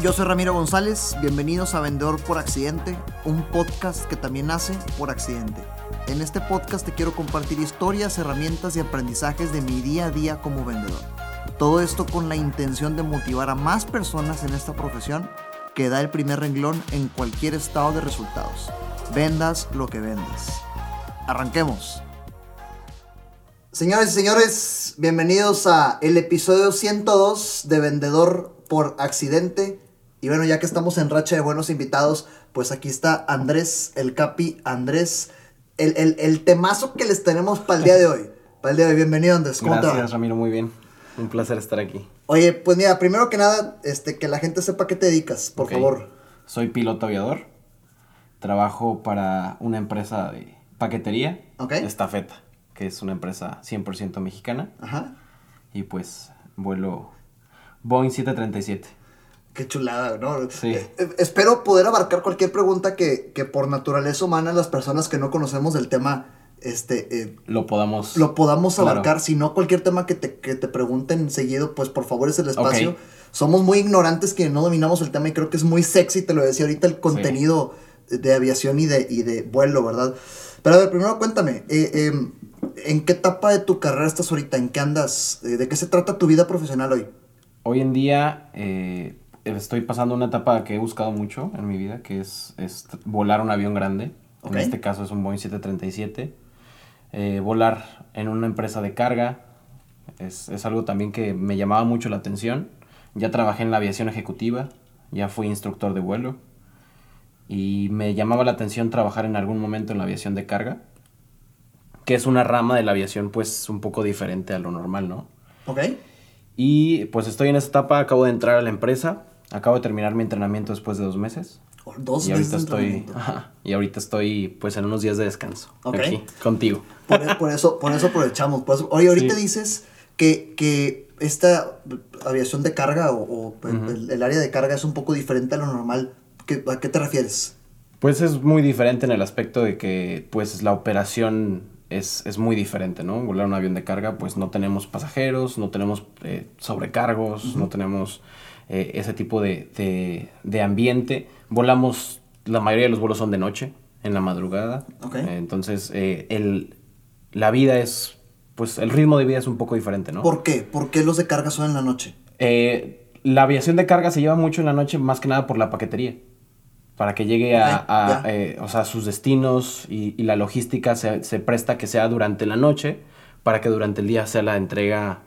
Yo soy Ramiro González, bienvenidos a Vendedor por Accidente, un podcast que también nace por accidente. En este podcast te quiero compartir historias, herramientas y aprendizajes de mi día a día como vendedor. Todo esto con la intención de motivar a más personas en esta profesión que da el primer renglón en cualquier estado de resultados. Vendas lo que vendes. Arranquemos. Señores y señores, bienvenidos a el episodio 102 de Vendedor por Accidente. Y bueno, ya que estamos en racha de buenos invitados, pues aquí está Andrés, el Capi, Andrés, el, el, el temazo que les tenemos para el día de hoy. Para el día de hoy, bienvenido Andrés. ¿Cómo Gracias, Ramiro, muy bien. Un placer estar aquí. Oye, pues mira, primero que nada, este, que la gente sepa qué te dedicas, por favor. Soy piloto aviador. Trabajo para una empresa de paquetería, okay. Estafeta, que es una empresa 100% mexicana. Ajá. Y pues vuelo Boeing 737. Qué chulada, ¿no? Sí. Eh, eh, espero poder abarcar cualquier pregunta que, que, por naturaleza humana las personas que no conocemos del tema este eh, lo podamos lo podamos abarcar si no cualquier tema que te, que te pregunten seguido pues por favor es el espacio okay. somos muy ignorantes que no dominamos el tema y creo que es muy sexy te lo decía ahorita el contenido sí. de aviación y de, y de vuelo verdad pero a ver primero cuéntame eh, en qué etapa de tu carrera estás ahorita en qué andas de qué se trata tu vida profesional hoy hoy en día eh, estoy pasando una etapa que he buscado mucho en mi vida, que es, es volar un avión grande. Okay. En este caso es un Boeing 737. Eh, volar en una empresa de carga es, es, algo también que me llamaba mucho la atención. Ya trabajé en la aviación ejecutiva, ya fui instructor de vuelo y me llamaba la atención trabajar en algún momento en la aviación de carga, que es una rama de la aviación pues un poco diferente a lo normal, ¿no? Ok. Y pues estoy en esa etapa, acabo de entrar a la empresa, acabo de terminar mi entrenamiento después de dos meses. Dos y meses ahorita estoy ajá, y ahorita estoy pues en unos días de descanso okay. aquí contigo. Por, por, eso por eso aprovechamos. Por eso, oye, ahorita sí. dices que, que esta aviación de carga o, o uh -huh. el, el, área de carga es un poco diferente a lo normal. ¿Qué, ¿A qué te refieres? Pues es muy diferente en el aspecto de que pues la operación es, es, muy diferente, ¿no? Volar un avión de carga, pues no tenemos pasajeros, no tenemos eh, sobrecargos, uh -huh. no tenemos eh, ese tipo de, de, de, ambiente. Volamos, la mayoría de los vuelos son de noche, en la madrugada. Okay. Eh, entonces, el, la vida es, pues el ritmo de vida es un poco diferente, ¿no? ¿Por qué? ¿Por qué los de carga son en la noche? Eh, la aviación de carga se lleva mucho en la noche, más que nada por la paquetería para que llegue okay, a, a eh, o sea, sus destinos y, y la logística se, se, presta que sea durante la noche para que durante el día sea la entrega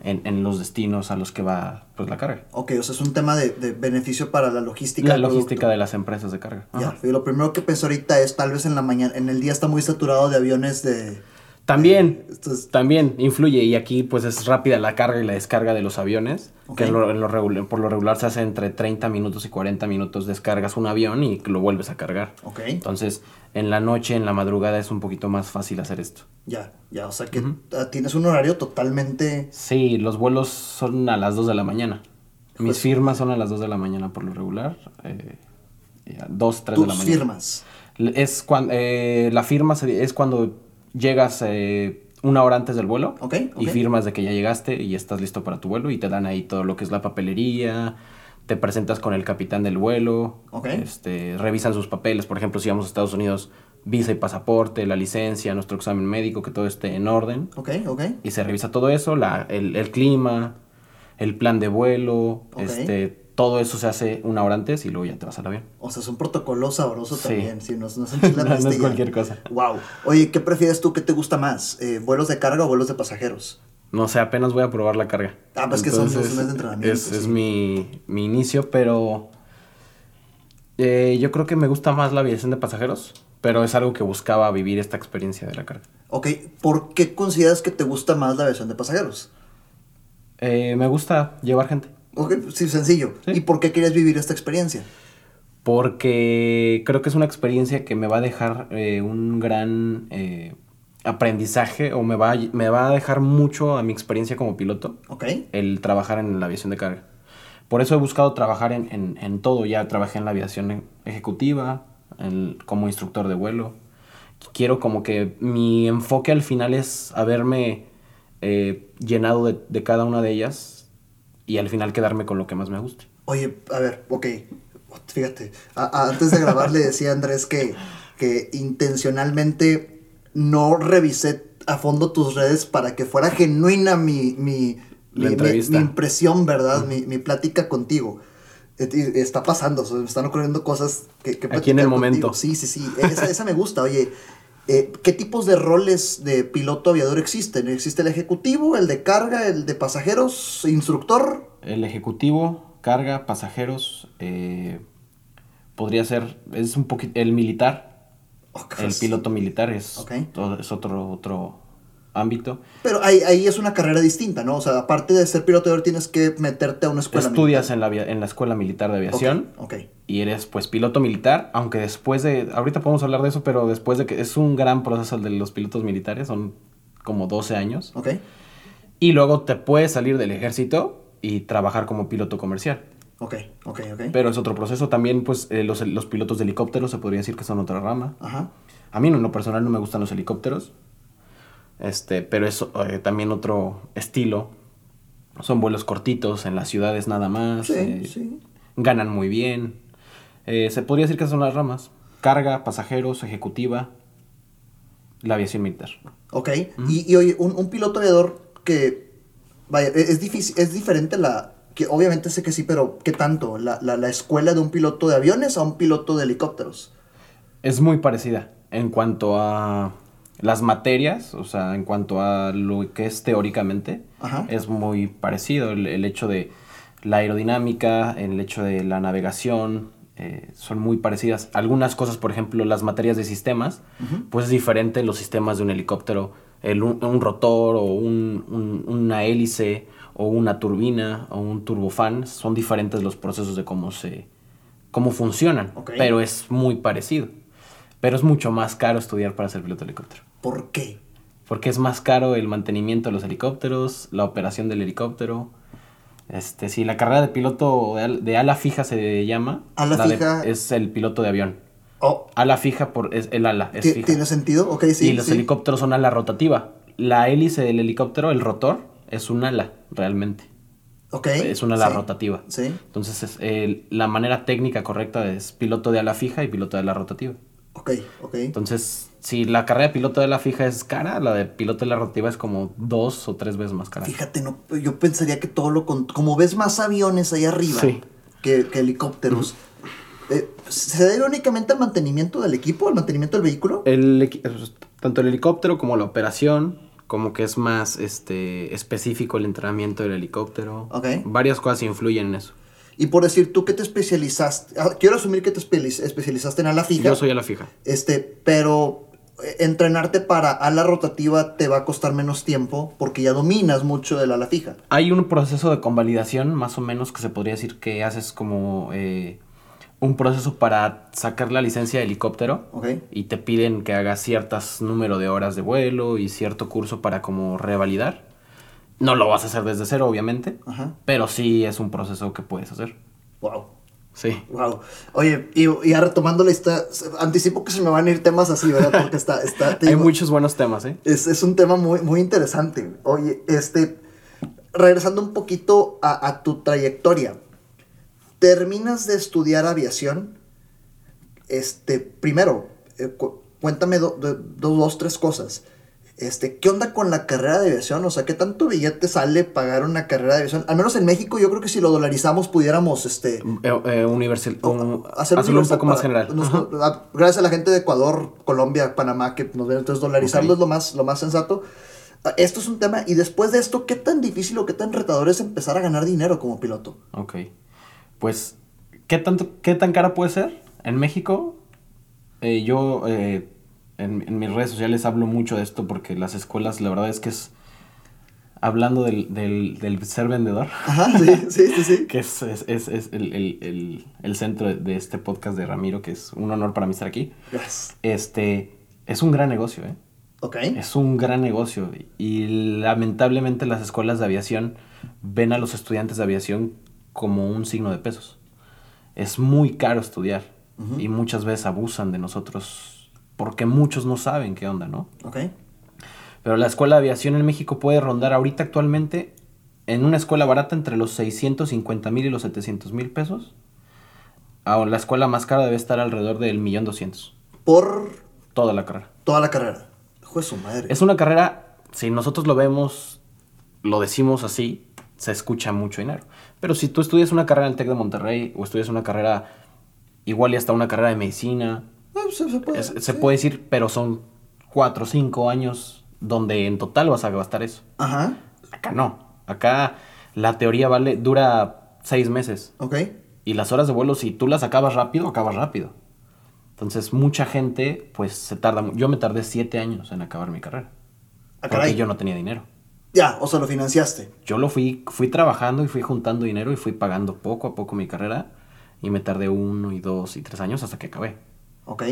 en, en los destinos a los que va pues, la carga. Ok, o sea, es un tema de, de beneficio para la logística. La logística de las empresas de carga. Ya, lo primero que pensé ahorita es tal vez en la mañana, en el día está muy saturado de aviones de también, Entonces, también influye y aquí pues es rápida la carga y la descarga de los aviones, okay. que lo, lo regular, por lo regular se hace entre 30 minutos y 40 minutos descargas un avión y lo vuelves a cargar. Okay. Entonces, en la noche, en la madrugada es un poquito más fácil hacer esto. Ya, ya, o sea que uh -huh. tienes un horario totalmente... Sí, los vuelos son a las 2 de la mañana. Mis pues... firmas son a las 2 de la mañana por lo regular. Eh, 2, 3 de la mañana. firmas? Es cuando, eh, la firma es cuando llegas eh, una hora antes del vuelo okay, okay. y firmas de que ya llegaste y estás listo para tu vuelo y te dan ahí todo lo que es la papelería, te presentas con el capitán del vuelo, okay. este, revisan sus papeles, por ejemplo, si vamos a Estados Unidos, visa y pasaporte, la licencia, nuestro examen médico, que todo esté en orden. Y se revisa todo eso, la, el, el, clima, el plan de vuelo, este todo eso se hace una hora antes y luego ya te vas al avión. O sea, es un protocolo sabroso sí. también. Sí, no, no, no, no es cualquier cosa. Wow. Oye, ¿qué prefieres tú? ¿Qué te gusta más? Eh, ¿Vuelos de carga o vuelos de pasajeros? No sé, apenas voy a probar la carga. Ah, pues Entonces, que son dos meses de entrenamiento. Es, sí. es mi, mi, inicio, pero eh, yo creo que me gusta más la aviación de pasajeros, pero es algo que buscaba vivir esta experiencia de la carga. Ok, ¿por qué consideras que te gusta más la aviación de pasajeros? Eh, me gusta llevar gente. Ok, sí, sencillo. ¿Sí? ¿Y por qué querías vivir esta experiencia? Porque creo que es una experiencia que me va a dejar eh, un gran eh, aprendizaje o me va, a, me va a dejar mucho a mi experiencia como piloto. Ok. El trabajar en la aviación de carga. Por eso he buscado trabajar en, en, en todo. Ya trabajé en la aviación ejecutiva, en, como instructor de vuelo. Quiero como que mi enfoque al final es haberme eh, llenado de, de cada una de ellas y al final quedarme con lo que más me guste. Oye, a ver, ok, fíjate, a- a- antes de grabar le decía a Andrés que, que intencionalmente no revisé a fondo tus redes para que fuera genuina mi, mi, mi- mi- mi impresión, ¿verdad? Mi, mi plática contigo. Y Está pasando, o sea, me están ocurriendo cosas que, que Aquí en el momento. contigo. Sí, sí, sí, esa, esa me gusta. Oye, eh, ¿qué tipos de roles de piloto aviador existen? ¿Existe el ejecutivo, el de carga, el de pasajeros, instructor? El ejecutivo, carga, pasajeros, eh, podría ser, es un poquito, el militar, el piloto militar es, todo- es otro, otro ámbito. Pero ahí, ahí es una carrera distinta, ¿no? O sea, aparte de ser piloto aviador tienes que meterte a una escuela Estudias militar. en la, en la Escuela Militar de Aviación. Ok, ok. y eres pues piloto militar, aunque después de, ahorita podemos hablar de eso, pero después de que es un gran proceso el de los pilotos militares, son como 12 años, ok. y luego te puedes salir del ejército y trabajar como piloto comercial. Ok, ok, ok. Pero es otro proceso, también pues eh, los, los pilotos de helicópteros se podría decir que son otra rama. Ajá. A mí en lo personal no me gustan los helicópteros, este, pero es eh, también otro estilo. Son vuelos cortitos en las ciudades nada más. Sí, eh, sí. Ganan muy bien. Eh, se podría decir que son las ramas. Carga, pasajeros, ejecutiva, la aviación militar. Ok. Y, y oye, un, un piloto aviador que, vaya, e- es, difícil, es diferente la, que obviamente sé que sí, pero ¿qué tanto? La, la, la escuela de un piloto de aviones a un piloto de helicópteros. Es muy parecida en cuanto a las materias, o sea, en cuanto a lo que es teóricamente, Ajá. es muy parecido. El, el hecho de la aerodinámica, el hecho de la navegación, eh, son muy parecidas. Algunas cosas, por ejemplo, las materias de sistemas, pues es diferente en los sistemas de un helicóptero. El, un, un rotor o un- un- una hélice o una turbina o un turbofan, son diferentes los procesos de cómo se cómo funcionan, pero es muy parecido. Pero es mucho más caro estudiar para ser piloto de helicóptero. ¿Por qué? Porque es más caro el mantenimiento de los helicópteros, la operación del helicóptero. Este, si la carrera de piloto de, de ala fija se llama, Ala de- fija. es el piloto de avión. Oh, Ala fija por es el ala, es ¿ti- fija. ¿Tiene sentido? Ok, sí. y los sí. helicópteros son ala rotativa. La hélice del helicóptero, el rotor, es un ala realmente. Ok. Es una ala sí. rotativa. Sí. Entonces es, la manera técnica correcta es piloto de ala fija y piloto de ala rotativa. Ok, ok. Entonces, si la carrera de piloto de la fija es cara, la de piloto de la rotativa es como dos o tres veces más cara. Fíjate, no, yo pensaría que todo lo... con- como ves más aviones ahí arriba Sí. que, que helicópteros, eh, ¿se debe únicamente al mantenimiento del equipo, al mantenimiento del vehículo? El tanto el helicóptero como la operación, como que es más este, específico el entrenamiento del helicóptero. Ok. Varias cosas influyen en eso. Y por decir, tú que te especializaste, ah, quiero asumir que te espe- especializaste en ala fija, Yo soy a la fija. este, pero entrenarte para ala rotativa te va a costar menos tiempo porque ya dominas mucho del ala fija. Hay un proceso de convalidación, más o menos, que se podría decir que haces como eh, un proceso para sacar la licencia de helicóptero. ¿Ok? y te piden que hagas ciertas número de horas de vuelo y cierto curso para como revalidar. No lo vas a hacer desde cero, obviamente, Ajá. pero sí es un proceso que puedes hacer. Wow. Sí. Wow. Oye, y, y ya retomando la historia, anticipo que se me van a ir temas así, ¿verdad? Porque está, está Hay digo, muchos buenos temas, ¿eh? Es, es un tema muy, muy interesante. Oye, este, regresando un poquito a, a tu trayectoria, terminas de estudiar aviación. Este, primero, eh, cu- cuéntame do- do- do- dos, tres cosas. Este, ¿qué onda con la carrera de aviación? O sea, ¿qué tanto billete sale pagar una carrera de aviación? Al menos en México, yo creo que si lo dolarizamos pudiéramos, este, Eh, eh, universal, un- hacer hacerlo un poco más general. nos- Ajá. a- gracias a la gente de Ecuador, Colombia, Panamá que nos ven, entonces dolarizarlo es lo más, lo más sensato. Ah, Esto es un tema, y después de esto, ¿qué tan difícil o qué tan retador es empezar a ganar dinero como piloto? Ok. Pues, ¿qué, tanto, ¿qué tan cara puede ser? En México, eh, yo eh, en, en mis redes sociales hablo mucho de esto porque las escuelas, la verdad es que es, hablando del, del, del ser vendedor, Ajá, sí, sí, sí, sí. que es, es, es- es el, el- el- el centro de, este podcast de Ramiro, que es un honor para mí estar aquí. Yes. Este, es un gran negocio, ¿eh? Ok. Es un gran negocio y lamentablemente las escuelas de aviación ven a los estudiantes de aviación como un signo de pesos. Es muy caro estudiar y muchas veces abusan de nosotros porque muchos no saben qué onda, ¿no? Ok. Pero la escuela de aviación en México puede rondar ahorita actualmente en una escuela barata entre los 650 mil y los 700 mil pesos. A la escuela más cara debe estar alrededor del millón doscientos. Por Toda la carrera. toda la carrera. Hijo de su madre. Es una carrera, si nosotros lo vemos, lo decimos así, se escucha mucho dinero. Pero si tú estudias una carrera en el TEC de Monterrey o estudias una carrera, igual y hasta una carrera de medicina, Ah, se, se puede, es- se puede decir, pero son cuatro o cinco años donde en total vas a gastar eso. Ajá. Acá no. Acá la teoría vale, dura seis meses. Ok. Y las horas de vuelo, si tú las acabas rápido, acabas rápido. Entonces, mucha gente, pues, se tarda. Yo me tardé siete años en acabar mi carrera. Ah, Porque yo no tenía dinero. Ya, o sea, lo financiaste. Yo lo fui, fui trabajando y fui juntando dinero y fui pagando poco a poco mi carrera. Y me tardé uno y dos y tres años hasta que acabé. Ok.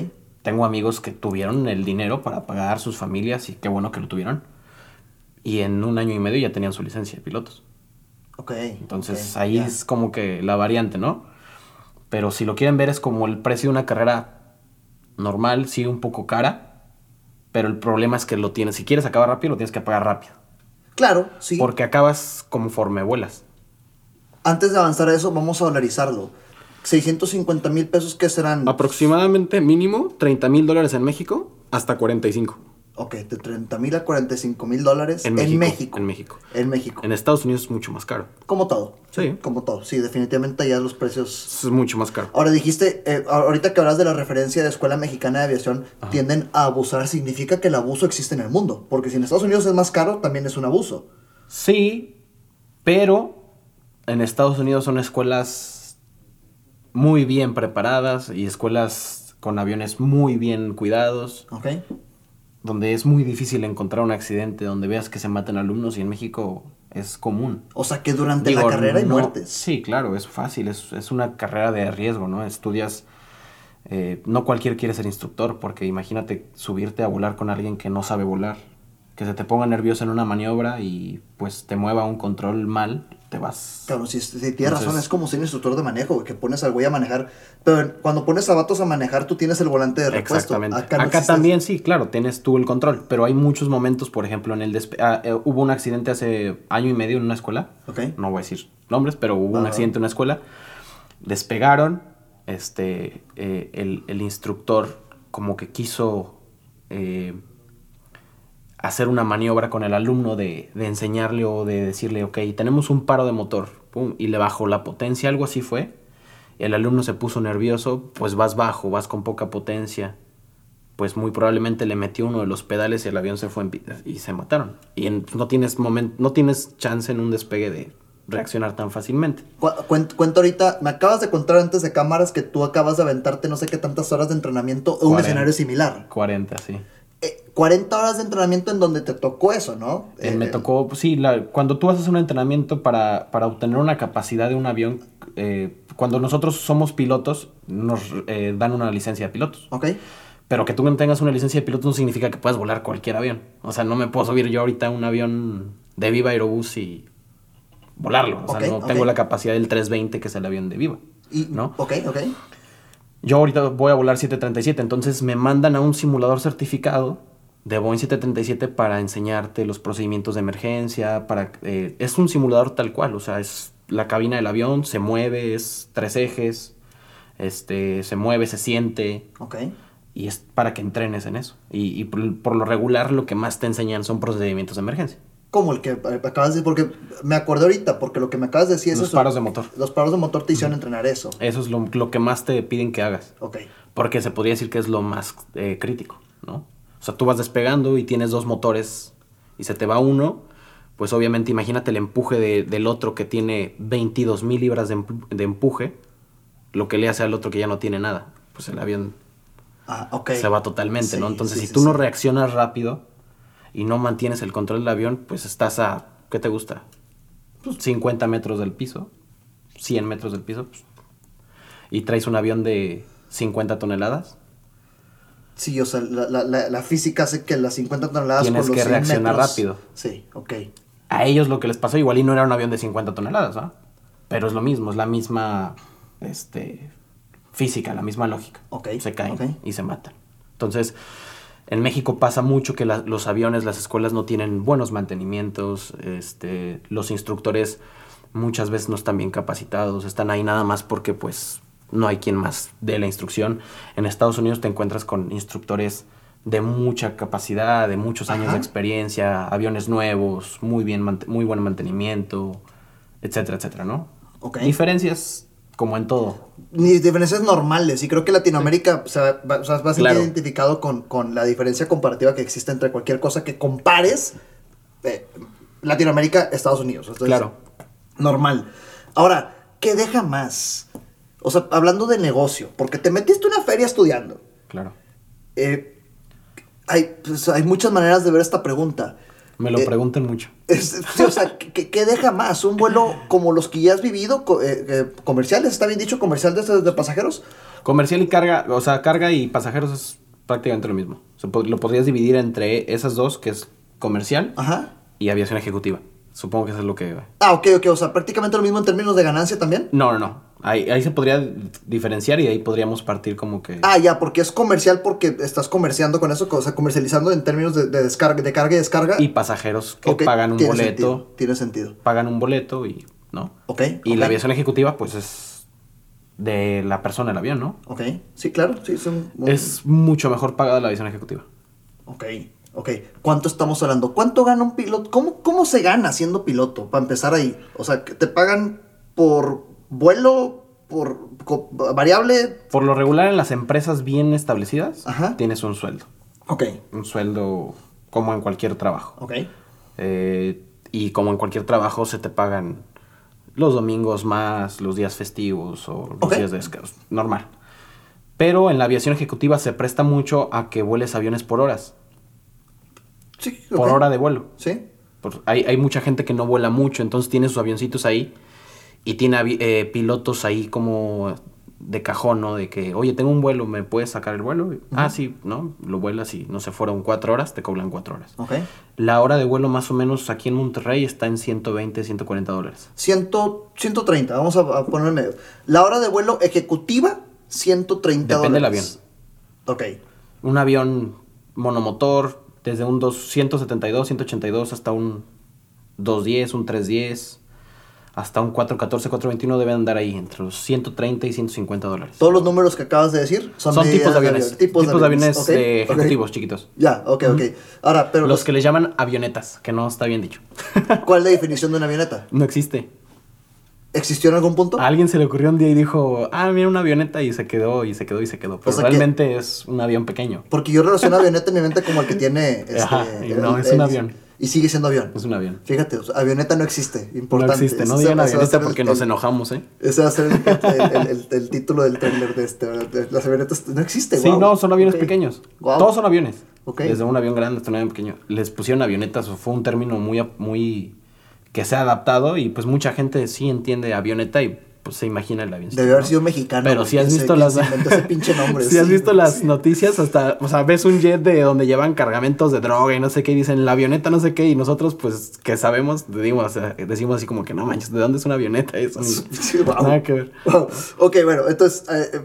Tengo amigos que tuvieron el dinero para pagar sus familias y qué bueno que lo tuvieron. Y en un año y medio ya tenían su licencia de pilotos. Ok. Entonces ok, ahí es como que la variante, ¿no? Pero si lo quieren ver es como el precio de una carrera normal, sí, un poco cara. Pero el problema es que lo tienes, si quieres acabar rápido, lo tienes que pagar rápido. Claro, sí. Porque acabas conforme vuelas. Antes de avanzar a eso, vamos a dolarizarlo. 650 mil pesos, ¿qué serán? Aproximadamente mínimo 30 mil dólares en México hasta 45 Ok, de 30 mil a 45 mil dólares en en México. México. En México. En México. En Estados Unidos es mucho más caro. Como todo. Sí. Como todo. Sí, definitivamente allá los precios. Es mucho más caro. Ahora dijiste, eh, ahorita que hablas de la referencia de Escuela Mexicana de Aviación, tienden a abusar, significa que el abuso existe en el mundo. Porque si en Estados Unidos es más caro, también es un abuso. Sí, pero en Estados Unidos son escuelas muy bien preparadas y escuelas con aviones muy bien cuidados, ¿Ok? donde es muy difícil encontrar un accidente, donde veas que se matan alumnos y en México es común. O sea que durante Digo, la carrera hay muertes. Sí, claro, es fácil, es, es una carrera de riesgo, ¿no? Estudias, eh, no cualquier quiere ser instructor, porque imagínate subirte a volar con alguien que no sabe volar, que se te ponga nervioso en una maniobra y pues te mueva un control mal, te vas... Claro, si, si tienes razón, es como ser instructor de manejo, que pones al güey a manejar. Pero cuando pones a vatos a manejar, tú tienes el volante de repuesto. Exactamente. Acá, no también sí, claro, tienes tú el control, pero hay muchos momentos, por ejemplo, en el despe- ah, eh, hubo un accidente hace año y medio en una escuela, Ok. no voy a decir nombres, pero hubo un Ah. accidente en una escuela, despegaron, este, eh, el, el instructor como que quiso eh, hacer una maniobra con el alumno de, de enseñarle o de decirle, ok, tenemos un paro de motor, pum, y le bajó la potencia, algo así fue. El alumno se puso nervioso, pues vas bajo, vas con poca potencia. Pues muy probablemente le metió uno de los pedales y el avión se fue en y se mataron. Y en- no tienes moment, no tienes chance en un despegue de reaccionar tan fácilmente. Cu- cuen- Cuento ahorita, me acabas de contar antes de cámaras que tú acabas de aventarte no sé qué tantas horas de entrenamiento en un 40. escenario similar. 40, sí. Eh, 40 horas de entrenamiento en donde te tocó eso, ¿no? Eh, Eh, me tocó, sí, la- cuando tú haces un entrenamiento para, para obtener una capacidad de un avión, eh, cuando nosotros somos pilotos, nos eh, dan una licencia de pilotos. Ok. Pero que tú no tengas una licencia de piloto no significa que puedas volar cualquier avión. O sea, no me puedo subir yo ahorita a un avión de Viva Aerobús y volarlo. O sea, no tengo la capacidad del 320, que es el avión de Viva. Y, ¿No? Ok, ok. Yo ahorita voy a volar 737, entonces me mandan a un simulador certificado de Boeing 737 para enseñarte los procedimientos de emergencia, para eh, es un simulador tal cual, o sea, es la cabina del avión, se mueve, es tres ejes, este, se mueve, se siente, Ok. y es para que entrenes en eso. Y, y por, por lo regular lo que más te enseñan son procedimientos de emergencia. Como el que eh, acabas de decir, porque me acordé ahorita, porque lo que me acabas de decir es Los eso. paros de motor. Los paros de motor te hicieron entrenar eso. Eso es lo, lo que más te piden que hagas. Ok. Porque se podría decir que es lo más eh, crítico, ¿no? O sea, tú vas despegando y tienes dos motores y se te va uno, pues obviamente imagínate el empuje de- del otro que tiene 22 mil libras de, empu- de empuje, lo que le hace al otro que ya no tiene nada. Pues el avión Ah, se va totalmente, ¿no? Entonces, sí, si sí, tú no reaccionas rápido y no mantienes el control del avión, pues estás a, ¿qué te gusta? Pues 50 metros del piso, 100 metros del piso, pues, y traes un avión de 50 toneladas, Sí, o sea, la, la, la, física hace que las 50 toneladas Tienes con los que 100 reaccionar metros- rápido. Sí, ok. a ellos lo que les pasó igual y no era un avión de 50 toneladas, ¿ah? Pero es lo mismo, es la misma este, física, la misma lógica. Ok, Se caen y se matan. Entonces, En México pasa mucho que la- los aviones, las escuelas no tienen buenos mantenimientos, este, los instructores muchas veces no están bien capacitados, están ahí nada más porque pues no hay quien más dé la instrucción. En Estados Unidos te encuentras con instructores de mucha capacidad, de muchos años Ajá. de experiencia, aviones nuevos, muy bien muy buen mantenimiento, etcétera, etcétera, ¿no? Ok. Diferencias como en todo. Ni diferencias normales. Y creo que Latinoamérica o sea, va, o sea, va a ser Claro. identificado con, con la diferencia comparativa que existe entre cualquier cosa que compares eh, Latinoamérica, Estados Unidos. Entonces, Claro. Normal. Ahora, ¿qué deja más? O sea, hablando de negocio, porque te metiste una feria estudiando. Claro. Eh, hay, pues, hay muchas maneras de ver esta pregunta. Me lo Eh, preguntan mucho. Es- sí, o sea, ¿qué, qué deja más? ¿Un vuelo como los que ya has vivido? co- eh, eh, ¿Comerciales? ¿Está bien dicho? ¿Comercial de, pasajeros? Comercial y carga, o sea, carga y pasajeros es prácticamente lo mismo. O sea, po- lo podrías dividir entre esas dos, que es comercial Ajá. y aviación ejecutiva. Supongo que eso es lo que... Ah, ok, ok. O sea, prácticamente lo mismo en términos de ganancia también. No, no, no. Ahí, ahí se podría diferenciar y ahí podríamos partir como que... Ah, ya, porque es comercial porque estás comerciando con eso, o sea, comercializando en términos de, de descarga, de carga y descarga. Y pasajeros que pagan un tiene boleto, sentido, tiene sentido. pagan un boleto y... ¿No? Ok. Y la aviación ejecutiva, pues es de la persona del avión, ¿no? Ok, sí, claro, sí, es un... Es mucho mejor pagada la aviación ejecutiva. Ok, ok. ¿Cuánto estamos hablando? ¿Cuánto gana un piloto? ¿Cómo, cómo se gana siendo piloto? Para empezar ahí. O sea, ¿te pagan por vuelo, por variable? Por lo regular en las empresas bien establecidas, Ajá. tienes un sueldo. Ok, Un sueldo como en cualquier trabajo. ok. Eh, y como en cualquier trabajo se te pagan los domingos más, los días festivos o los días de descanso. Normal. Pero en la aviación ejecutiva se presta mucho a que vueles aviones por horas. Sí, Por hora de vuelo. Sí. Por- hay, hay mucha gente que no vuela mucho, entonces tiene sus avioncitos ahí y tiene eh, pilotos ahí como de cajón, ¿no? De que, oye, tengo un vuelo, ¿me puedes sacar el vuelo? Ah, sí, ¿no? Lo vuelas y no se fueron cuatro horas, te cobran cuatro horas. Ok. La hora de vuelo más o menos aquí en Monterrey está en 120, 140 dólares. Ciento, 130, vamos a, a poner en medio. La hora de vuelo ejecutiva, 130 Depende del dólares. Ok. Un avión monomotor, desde un 2, 172, 182 hasta un 210, un 310, hasta un 414, 421 deben andar ahí entre los 130 y 150 dólares. Todos los números que acabas de decir son, tipos de aviones. Tipos, de aviones eh, ok. ejecutivos chiquitos. Ya, ok, ok. Ahora, pero Los que le llaman avionetas, que no está bien dicho. ¿cuál es la definición de una avioneta? no existe. ¿Existió en algún punto? A alguien se le ocurrió un día y dijo, ah, mira una avioneta y se quedó y se quedó y se quedó. Pero sea que- realmente es un avión pequeño. Porque yo relaciono avioneta en mi mente como el que tiene. Este, Ajá, y no, es un avión. Y sigue siendo avión. Es un avión. Fíjate, o sea, avioneta no existe. No Importante. existe, no digan avioneta el- porque nos enojamos, ¿eh? Ese va a ser el, título del trailer de este. Las avionetas no existe, Sí, no, son aviones pequeños. Todos son aviones. Ok. Desde un avión grande hasta un avión pequeño. Les pusieron avionetas, fue un término muy, muy que se ha adaptado y pues mucha gente sí entiende avioneta y pues se imagina el avión. Debe haber sido mexicano. Pero si has visto las nombre. si has visto güey, las noticias hasta, o sea, ves un jet de donde llevan cargamentos de droga y no sé qué y dicen la avioneta no sé qué y nosotros pues que sabemos decimos, o sea, decimos así como que no manches, ¿de dónde es una avioneta eso? Sí. Nada que ver. Wow. Ok, bueno, entonces, eh,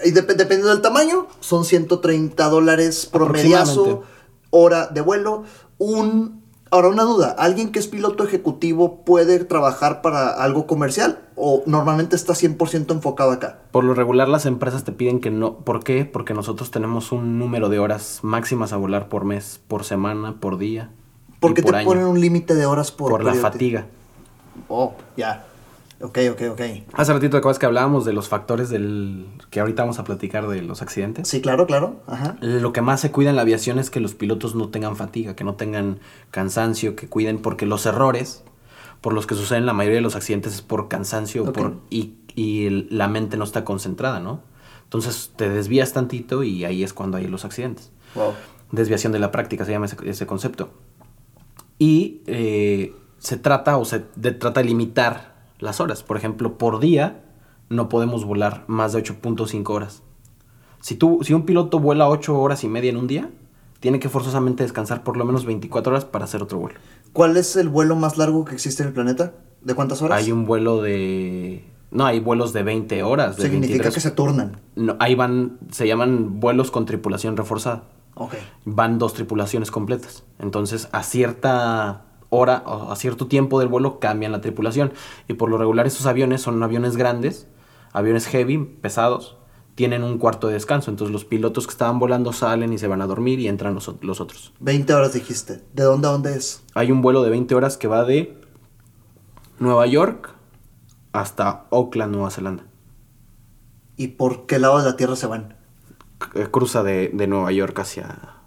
eh, dep- dependiendo del tamaño, son 130 dólares promediazo, hora de vuelo. Un, ahora, una duda, ¿alguien que es piloto ejecutivo puede trabajar para algo comercial o normalmente está 100% enfocado acá? Por lo regular las empresas te piden que no, ¿por qué? Porque nosotros tenemos un número de horas máximas a volar por mes, por semana, por día. y Porque por te año. ponen un límite de horas por por la fatiga. Oh, ya. Ok, ok, ok. Hace ratito te acuerdas que hablábamos de los factores del que ahorita vamos a platicar de los accidentes. Sí, claro, claro. Ajá. Lo que más se cuida en la aviación es que los pilotos no tengan fatiga, que no tengan cansancio, que cuiden, porque los errores por los que suceden la mayoría de los accidentes es por cansancio por, y, la mente no está concentrada, ¿no? Entonces te desvías tantito y ahí es cuando hay los accidentes. Wow. Desviación de la práctica se llama ese, ese concepto. Y eh, se trata o se de- trata de limitar las horas. Por ejemplo, por día no podemos volar más de 8.5 horas. Si, tú, si un piloto vuela 8 horas y media en un día, tiene que forzosamente descansar por lo menos 24 horas para hacer otro vuelo. ¿Cuál es el vuelo más largo que existe en el planeta? ¿De cuántas horas? Hay un vuelo de... No, hay vuelos de 20 horas, de Significa 23. que se turnan. No, ahí van, se llaman vuelos con tripulación reforzada. Ok. Van dos tripulaciones completas. Entonces, a cierta hora o a cierto tiempo del vuelo cambian la tripulación. Y por lo regular estos aviones son aviones grandes, aviones heavy, pesados, tienen un cuarto de descanso. Entonces los pilotos que estaban volando salen y se van a dormir y entran los, los otros. 20 horas dijiste. ¿De dónde a dónde es? Hay un vuelo de 20 horas que va de Nueva York hasta Auckland, Nueva Zelanda. ¿Y por qué lado de la Tierra se van? Eh, Cruza de, de Nueva York hacia...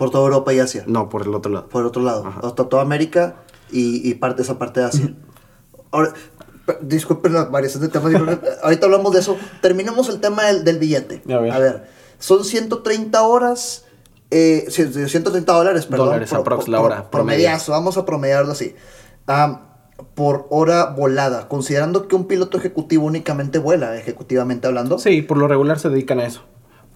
Por toda Europa y Asia. No, por el otro lado. Por otro lado. Ajá. Hasta toda América y, y parte, esa parte de Asia. Ahora, pe- disculpen la variación de temas. Ahorita hablamos de eso. Terminemos el tema del, del billete. A ver. son 130 horas. Eh, sí, sí, 130 dólares, perdón. Dólares aprox la hora, Promediazo, vamos a promediarlo así. Por hora volada, considerando que un piloto ejecutivo únicamente vuela, ejecutivamente hablando. Sí, por lo regular se dedican a eso.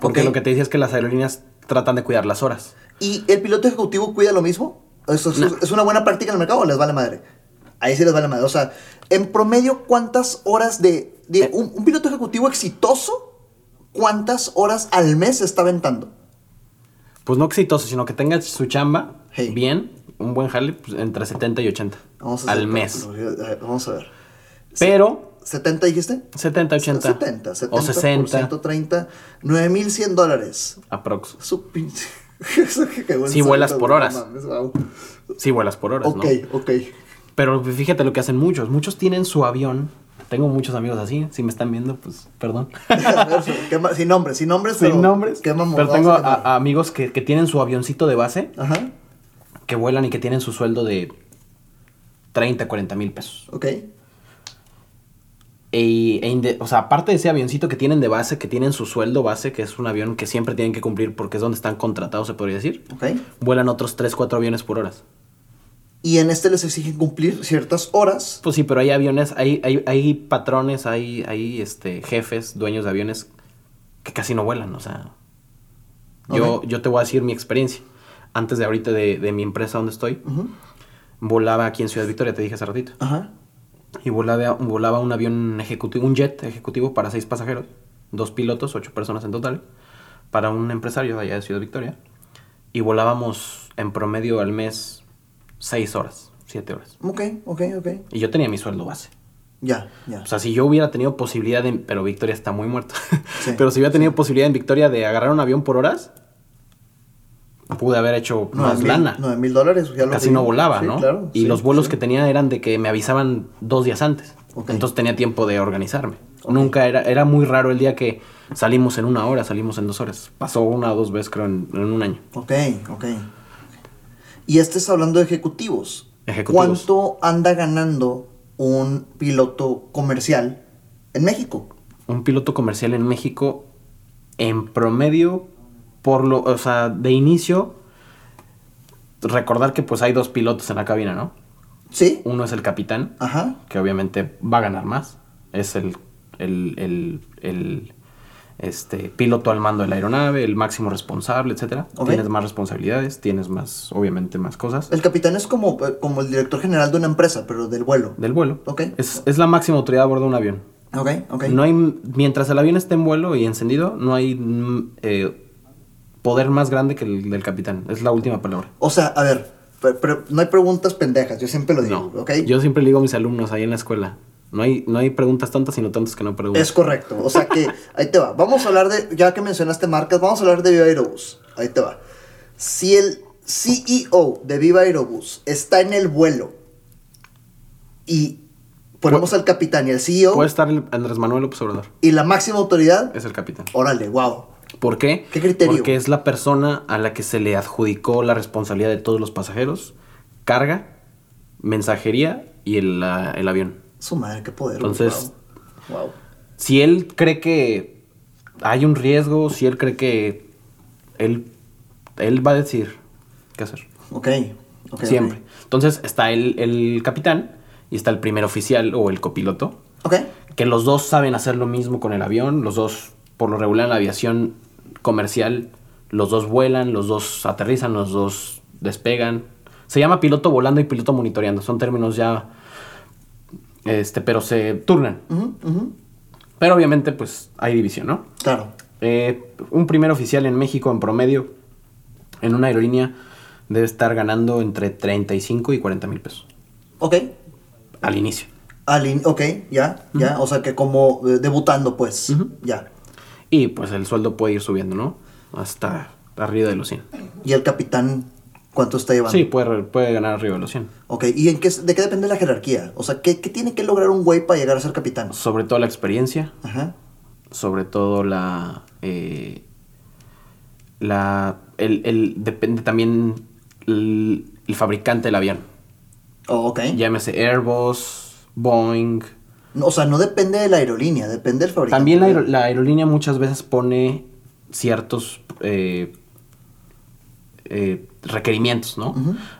Porque lo que te decía es que las aerolíneas tratan de cuidar las horas. ¿Y el piloto ejecutivo cuida lo mismo? ¿Eso es, No. es una buena práctica en el mercado o les vale madre? Ahí sí les vale madre. O sea, en promedio, ¿cuántas horas de... de Eh. un, un piloto ejecutivo exitoso, ¿cuántas horas al mes se está aventando? Pues no exitoso, sino que tenga su chamba Hey. bien, un buen jale, pues, entre 70 y 80 Vamos a al mes. Vamos a ver. Pero ¿70 dijiste? 70, 80 70, 70 o 60 por 130, 9100 dólares. aprox. Su pinche. Si vuelas por horas. mames, wow. Sí, vuelas por horas, Ok, ¿no? ok. Pero fíjate lo que hacen muchos. Muchos tienen su avión. Tengo muchos amigos así. Si me están viendo, pues perdón. Ver, sin nombres, sin nombres. Sin pero nombres. Pero tengo a a amigos que, que tienen su avioncito de base, Ajá, que vuelan y que tienen su sueldo de 30, 40 mil pesos. ok. E- e o sea, aparte de ese avioncito que tienen de base, que tienen su sueldo base, que es un avión que siempre tienen que cumplir porque es donde están contratados, se podría decir, vuelan otros 3, 4 aviones por hora. Y en este les exigen cumplir ciertas horas. Pues sí, pero hay aviones, hay, hay, hay patrones, hay, hay este, jefes, dueños de aviones que casi no vuelan, o sea. Yo, yo te voy a decir mi experiencia. Antes de ahorita de, de mi empresa donde estoy, Ujú. volaba aquí en Ciudad Victoria, te dije hace ratito. Ajá. Y volaba, volaba un avión ejecutivo, un jet ejecutivo para seis pasajeros, dos pilotos, ocho personas en total, para un empresario de allá de Ciudad Victoria. Y volábamos en promedio al mes seis horas, siete horas. Ok, ok, ok. Y yo tenía mi sueldo base. Ya, ya. O sea, si yo hubiera tenido posibilidad de... Pero Victoria está muy muerto. Sí, pero si hubiera tenido posibilidad en Victoria de agarrar un avión por horas, pude haber hecho más mil- lana. nueve mil dólares. ya lo Casi no volaba, Sí, ¿no? claro, y sí, los vuelos sí. que tenía eran de que me avisaban dos días antes. Entonces tenía tiempo de organizarme. Nunca era... Era muy raro el día que salimos en una hora, salimos en dos horas. Pasó una o dos veces, creo, en, en un año. Ok, ok. Y este es hablando de ejecutivos. Ejecutivos. ¿Cuánto anda ganando un piloto comercial en México? Un piloto comercial en México, en promedio, por lo... O sea, de inicio... Recordar que pues hay dos pilotos en la cabina, ¿no? ¿Sí? Uno es el capitán, Ajá. que obviamente va a ganar más. Es el, el, el, el, este, piloto al mando de la aeronave, el máximo responsable, etcétera. Tienes más responsabilidades, tienes más, obviamente, más cosas El capitán es como, eh, como el director general de una empresa, pero del vuelo. del vuelo. Ok. Es, es la máxima autoridad a bordo de un avión. Ok, ok. No hay, mientras el avión esté en vuelo y encendido, no hay mm, eh, poder más grande que el del capitán. Es la última palabra. O sea, a ver, pero, pero no hay preguntas pendejas, yo siempre lo digo, No. ¿ok? Yo siempre le digo a mis alumnos ahí en la escuela. No hay, no hay preguntas tontas, sino tontas que no preguntan. Es correcto, o sea que, ahí te va. Vamos a hablar de, ya que mencionaste marcas, vamos a hablar de Viva Aerobús. Ahí te va. Si el CEO de Viva Aerobús está en el vuelo y ponemos Pu- al capitán y al CEO Puede estar el Andrés Manuel López Obrador. y la máxima autoridad, Es el capitán. órale, wow. ¿Por qué? ¿Qué criterio? Porque es la persona a la que se le adjudicó la responsabilidad de todos los pasajeros, carga, mensajería y el, la- el avión. Su madre, qué poder. Entonces- wow. wow. Si él cree que hay un riesgo, si él cree que él, él va a decir qué hacer. Ok, ok. Siempre. Entonces está el, el capitán y está el primer oficial o el copiloto, Ok, que los dos saben hacer lo mismo con el avión, los dos, por lo regular en la aviación comercial, los dos vuelan, los dos aterrizan, los dos despegan. Se llama piloto volando y piloto monitoreando, son términos ya, este, pero se turnan. Pero obviamente pues hay división, ¿no? claro. Eh, un primer oficial en México en promedio En una aerolínea debe estar ganando entre 35 y 40 mil pesos Ok. al inicio. Al in- ok, ya, ya. O sea que como eh, debutando, pues. Ya. Y pues el sueldo puede ir subiendo, ¿no? Hasta arriba de los 100. ¿Y el capitán cuánto está llevando? Sí, puede, puede ganar arriba de los 100. Ok, ¿y en qué, de qué depende la jerarquía? O sea, ¿qué, qué tiene que lograr un güey para llegar a ser capitán? Sobre todo la experiencia, Ajá. sobre todo la... eh, la el, el- depende también el, el fabricante del avión. Oh, ok. Llámese Airbus, Boeing. No, O sea, no depende de la aerolínea, depende del fabricante. También la, la aerolínea muchas veces pone ciertos eh, eh, requerimientos, ¿no?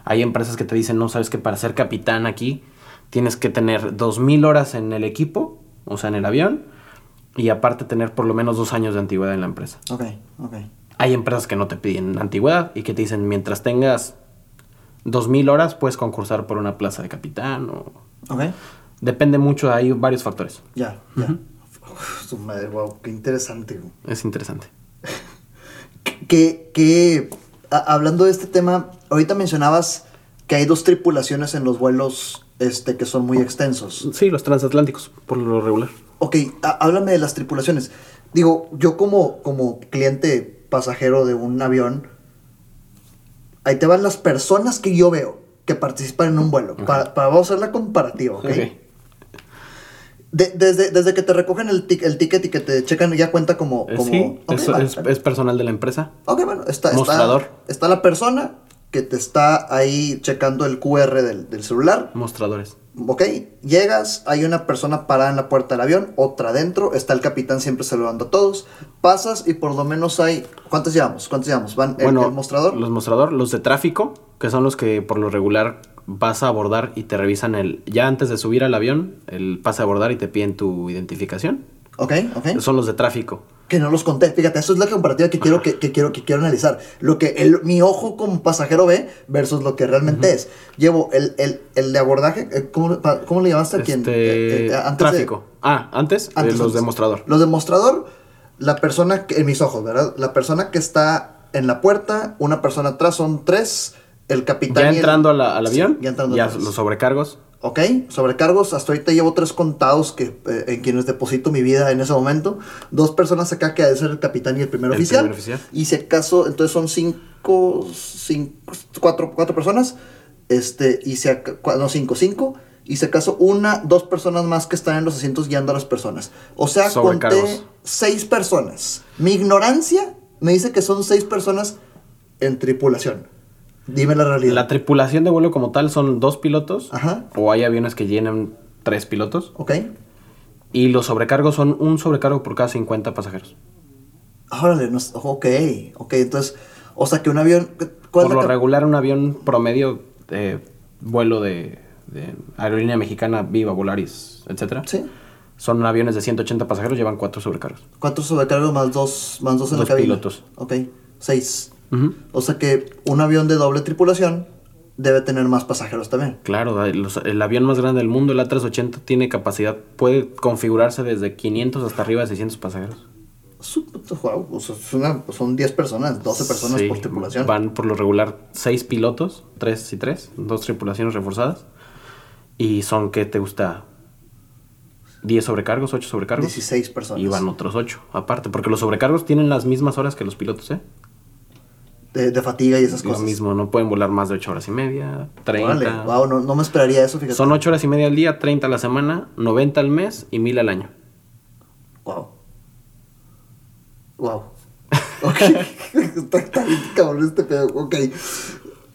Hay empresas que te dicen, no, sabes que para ser capitán aquí tienes que tener 2.000 horas en el equipo, o sea, en el avión, y aparte tener por lo menos dos años de antigüedad en la empresa. Ok, ok. Hay empresas que no te piden antigüedad y que te dicen, mientras tengas 2.000 horas, puedes concursar por una plaza de capitán o... Ok. Depende mucho, hay varios factores. Ya, ya. Uf, su madre, wow, qué interesante. güey. Es interesante. Que, que a- hablando de este tema, ahorita mencionabas que hay dos tripulaciones en los vuelos este, que son muy extensos. Sí, los transatlánticos, por lo regular. Ok, a- háblame de las tripulaciones. Digo, yo como, como cliente pasajero de un avión, ahí te van las personas que yo veo que participan en un vuelo. Para, para vamos a hacer la comparativa, ¿ok? Ok. De- desde, desde que te recogen el, tic- el ticket y que te checan, ya cuenta como... Eh, como sí, es, va. es- es personal de la empresa. Ok, bueno, está, está, Mostrador. está la persona que te está ahí checando el QR del, del celular. Mostradores. Ok, llegas, hay una persona parada en la puerta del avión, otra adentro, está el capitán siempre saludando a todos. Pasas y por lo menos hay. ¿Cuántos llevamos? ¿Cuántos llevamos? ¿Van el, bueno, el mostrador? Los mostrador, los de tráfico, que son los que por lo regular vas a abordar y te revisan el. Ya antes de subir al avión, el pase a abordar y te piden tu identificación. Ok, ok. Son los de tráfico. Que no los conté. Fíjate, eso es la comparativa que quiero, que, que quiero, que quiero analizar. Lo que el- mi ojo como pasajero ve versus lo que realmente es. Llevo el, el, el de abordaje. eh, ¿Cómo, cómo le llamaste a quién? Este, Eh, eh, antes de- tráfico. Ah, antes, eh, Antes, los antes. de mostrador. Los de mostrador, la persona que, en mis ojos, ¿verdad? La persona que está en la puerta, una persona atrás, son tres, el capitán. Ya el- entrando a la- al Sí, avión, ya entrando ya los sobrecargos. Ok, sobrecargos, hasta ahorita llevo tres contados que, eh, en quienes deposito mi vida en ese momento. Dos personas acá que ha de ser el capitán y el primer El oficial. primer oficial. Y si acaso, entonces son cinco, cinco cuatro, cuatro personas. Este, y si aca- cua- no, cinco, cinco. Y si acaso una, dos personas más que están en los asientos guiando a las personas. O sea, conté seis personas. Mi ignorancia me dice que son seis personas en tripulación. Dime la realidad. La tripulación de vuelo como tal son dos pilotos. Ajá. O hay aviones que llenan tres pilotos. ¿Ok? Y los sobrecargos son un sobrecargo por cada 50 pasajeros. Órale, no, ok, ok, entonces, o sea que un avión, ¿cuál Por lo regular, un avión promedio de vuelo de, de aerolínea mexicana, Viva, Volaris, etcétera, Sí, son aviones de 180 pasajeros, llevan cuatro sobrecargos. ¿cuántos sobrecargos más dos, más dos en Dos la cabina? pilotos. Ok, seis. O sea que un avión de doble tripulación debe tener más pasajeros también. Claro, los- el avión más grande del mundo, el A380, tiene capacidad, puede configurarse desde 500 hasta arriba de 600 pasajeros. Su- Wow, o sea, es una- son 10 personas, 12 personas Sí, por tripulación. Van por lo regular 6 pilotos, 3 y 3, dos tripulaciones reforzadas. Y son, ¿qué te gusta? 10 sobrecargos, 8 sobrecargos. 16 personas. Y van otros 8, aparte, porque los sobrecargos tienen las mismas horas que los pilotos, ¿eh? De, de fatiga y esas Lo cosas. mismo, no pueden volar más de 8 horas y media, 30. Órale, wow, no, no me esperaría eso, fíjate. Son 8 horas y media al día, 30 a la semana, 90 al mes y 1000 al año. Wow. Wow. Ok. está, cabrón este pedo. Ok.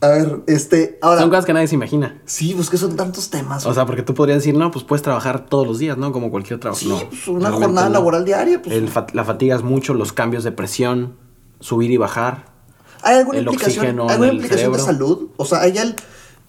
A ver, este. Ahora. Son cosas que nadie se imagina. Sí, pues que son tantos temas. O sea, porque tú podrías decir, no, pues puedes trabajar todos los días, ¿no? Como cualquier trabajo. sí, No, pues una jornada no. laboral diaria. Pues, El la fatiga es mucho, los cambios de presión, subir y bajar. ¿Hay alguna el implicación, oxígeno ¿hay alguna implicación de salud? O sea, hay el.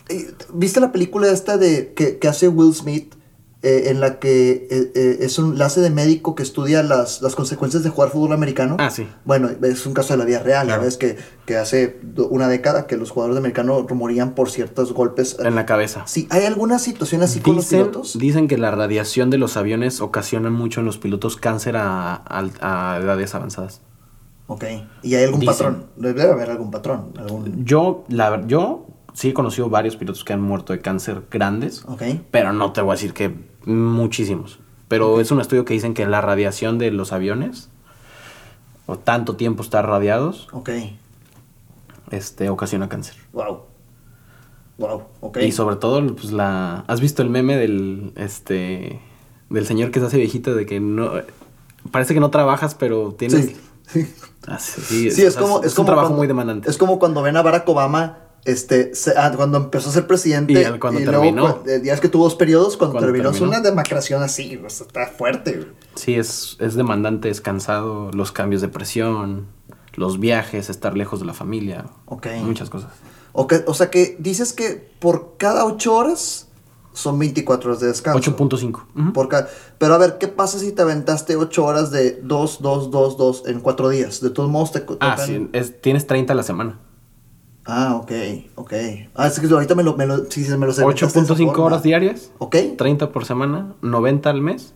eh, ¿Viste la película esta de que, que hace Will Smith? eh, en la que eh, eh, es un la hace de médico que estudia las, las consecuencias de jugar fútbol americano. Ah, sí. Bueno, es un caso de la vida real, Claro. ya ves que, que hace una década que los jugadores de americano morían por ciertos golpes. En la cabeza. Sí, ¿hay alguna situación así con los Dicen, pilotos? dicen que la radiación de los aviones ocasiona mucho en los pilotos cáncer a, a- a edades avanzadas. Ok. ¿Y hay algún Dicen. patrón? Debe haber algún patrón. Algún... Yo, la, yo sí he conocido varios pilotos que han muerto de cáncer grandes, Ok. pero no te voy a decir que muchísimos. Pero es un estudio que dicen que la radiación de los aviones, o tanto tiempo estar radiados, este, ocasiona cáncer. Wow. Wow. Ok. Y sobre todo, pues la... ¿Has visto el meme del, este, del señor que se hace viejito de que no... Parece que no trabajas, pero tienes... Sí. Sí. Ah, sí, es como. Es, un como trabajo cuando- muy demandante. Es como cuando ven a Barack Obama. Este, se- ah, cuando empezó a ser presidente. Y al- cuando luego, terminó. cu- eh, ya es que tuvo dos periodos. Cuando, Cuando terminó, es una demacración así. o sea, está fuerte. güey. Sí, es, es demandante, es cansado, los cambios de presión, los viajes, estar lejos de la familia, Ok. muchas cosas. O, que- o sea que dices que por cada ocho horas son 24 horas de descanso. 8.5. Ujú. Por ca- Pero a ver, ¿qué pasa si te aventaste 8 horas de 2, 2, 2, 2 en 4 días? De todos modos te... Ah, tocan- sí, es- tienes 30 a la semana. Ah, ok, ok. Ah, es que ahorita me lo... Me lo sí, sí, me lo aventaste de esa 8.5 forma. horas diarias, Ok. 30 por semana, 90 al mes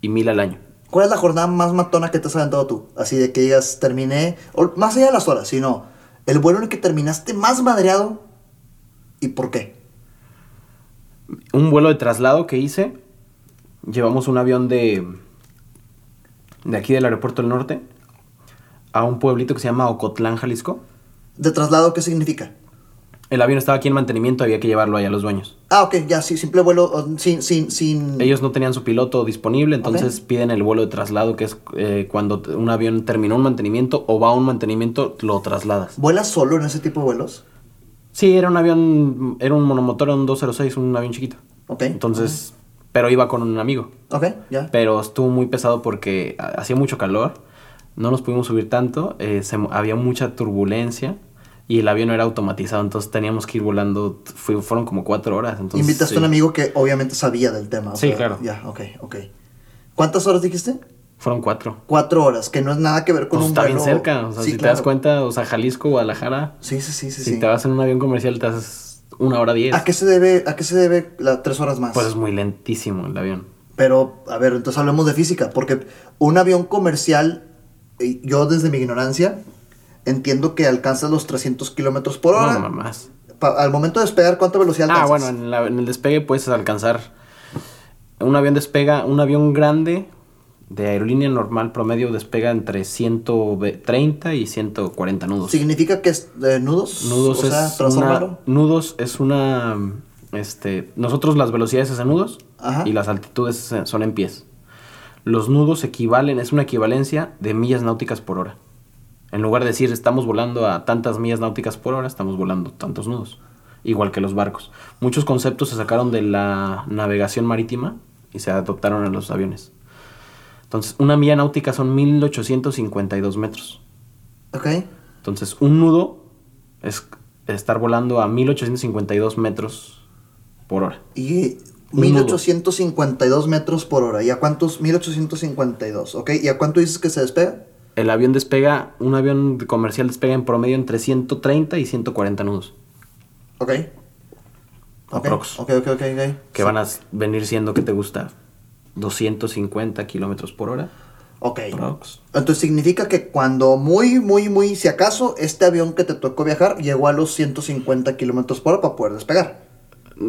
y 1000 al año. ¿Cuál es la jornada más matona que te has aventado tú? Así de que digas, terminé... o más allá de las horas, sino... El vuelo en el que terminaste más madreado y por qué. Un vuelo de traslado que hice, llevamos un avión de, de aquí del aeropuerto del norte a un pueblito que se llama Ocotlán, Jalisco. ¿De traslado qué significa? El avión estaba aquí en mantenimiento, había que llevarlo allá a los dueños. Ah, ok, ya, sí, simple vuelo, sin, sin, sin... Ellos no tenían su piloto disponible, entonces piden el vuelo de traslado, que es eh, cuando un avión terminó un mantenimiento o va a un mantenimiento, lo trasladas. ¿Vuelas solo en ese tipo de vuelos? Sí, era un avión, era un monomotor, un 206, un avión chiquito. Ok. Entonces, pero iba con un amigo. Ok, ya. Pero estuvo muy pesado porque ha- hacía mucho calor, no nos pudimos subir tanto, eh, se había mucha turbulencia y el avión no era automatizado, entonces teníamos que ir volando, fui- fueron como cuatro horas. Entonces, Invitaste a un amigo que obviamente sabía del tema. o Sí, sea, claro. Ya, ok, ok. ¿Cuántas horas dijiste? Fueron cuatro. Cuatro horas, que no es nada que ver con Pues un está vuelo... bien cerca, o sea, Sí, si te das cuenta, o sea, Jalisco, Guadalajara, Sí, sí, sí, sí. si sí. te vas en un avión comercial te haces una hora diez. ¿A qué se debe, a qué se debe las tres horas más? Pues es muy lentísimo el avión. Pero, a ver, entonces hablemos de física, porque un avión comercial, yo desde mi ignorancia, entiendo que alcanza los 300 kilómetros por hora. No, no, más. Al momento de despegar, ¿cuánta velocidad Ah, alcanzas? bueno, en, la- en el despegue puedes alcanzar. Un avión despega, un avión grande de aerolínea normal promedio despega entre 130 y 140 nudos. ¿Significa que es eh, nudos? Nudos o es una, nudos es una este nosotros las velocidades es en nudos Ajá. y las altitudes es- son en pies. Los nudos equivalen, es una equivalencia de millas náuticas por hora. En lugar de decir estamos volando a tantas millas náuticas por hora, estamos volando tantos nudos. Igual que los barcos. Muchos conceptos se sacaron de la navegación marítima y se adoptaron en los aviones. Entonces, una milla náutica son 1852 metros. Ok. Entonces, un nudo es estar volando a 1852 metros por hora. Y Un 1852 metros por hora. ¿Y a cuántos? 1852, ¿ok? ¿Y a cuánto dices que se despega? El avión despega, un avión comercial despega en promedio entre 130 y 140 nudos. Ok. Aprox. ok, ok, ok. ok. Que van a venir siendo, que te gusta? 250 kilómetros por hora. Ok. Entonces significa que cuando muy, muy, muy, si acaso, este avión que te tocó viajar llegó a los 150 kilómetros por hora para poder despegar.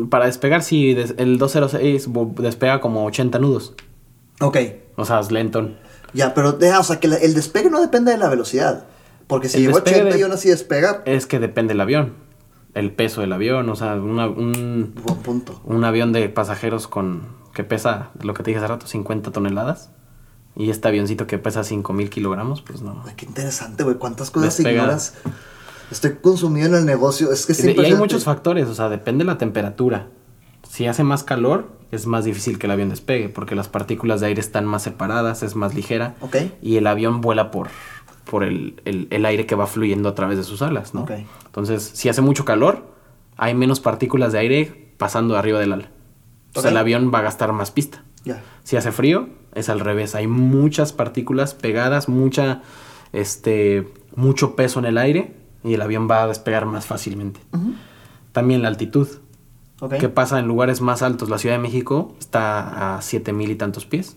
Para despegar, sí, des- el 206 vo- despega como 80 nudos. Ok. O sea, es lento. Ya, pero deja, o sea, que el despegue no depende de la velocidad. Porque si El llegó a despegue 80 de- y aún así despega, Es que depende del avión. El peso del avión, o sea, una- un, buen punto. un avión de pasajeros con que pesa, lo que te dije hace rato, 50 toneladas. Y este avioncito que pesa 5000 kilogramos, pues no. Ay, qué interesante, güey. ¿Cuántas cosas Despega. ignoras? Estoy consumido en el negocio. Es que es Y, hay muchos factores, o sea, depende de la temperatura. Si hace más calor, es más difícil que el avión despegue, porque las partículas de aire están más separadas, es más ligera. Ok. Y el avión vuela por, por el, el- el aire que va fluyendo a través de sus alas, ¿no? Ok. Entonces, si hace mucho calor, hay menos partículas de aire pasando arriba del ala. Ok. el avión va a gastar más pista. Si hace frío, es al revés. Hay muchas partículas pegadas, mucha, este, mucho peso en el aire y el avión va a despegar más fácilmente. También la altitud. Ok. ¿Qué pasa en lugares más altos? La Ciudad de México está a 7000 y tantos pies.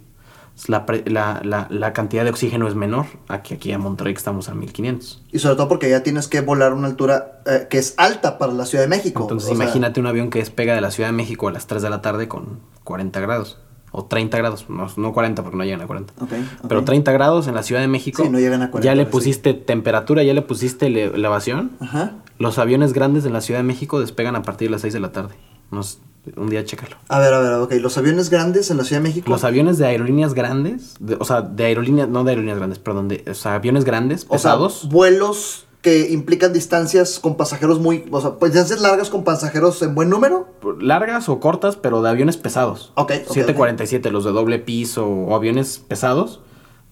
La, pre- la, la, la cantidad de oxígeno es menor aquí, aquí a Monterrey que estamos a 1500. Y sobre todo porque ya tienes que volar a una altura eh, que es alta para la Ciudad de México. Entonces O sea, imagínate un avión que despega de la Ciudad de México a las 3 de la tarde con 40 grados. O 30 grados, no, no 40 porque no llegan a 40. Ok, ok. Pero 30 grados en la Ciudad de México. Sí, no llegan a 40, Ya le sí. pusiste temperatura, ya le pusiste ele- elevación. Ajá. Los aviones grandes en la Ciudad de México despegan a partir de las 6 de la tarde. Nos- un día chécalo. A ver, a ver, ok. Los aviones grandes en la Ciudad de México. Los aviones de aerolíneas grandes, de- o sea, de aerolíneas, no de aerolíneas grandes, perdón, de, o sea, aviones grandes, o sea, pesados. vuelos que implican distancias con pasajeros muy. O sea, pues distancias largas con pasajeros en buen número. largas o cortas, pero de aviones pesados. Ok, ok, 747, los de doble piso o aviones pesados,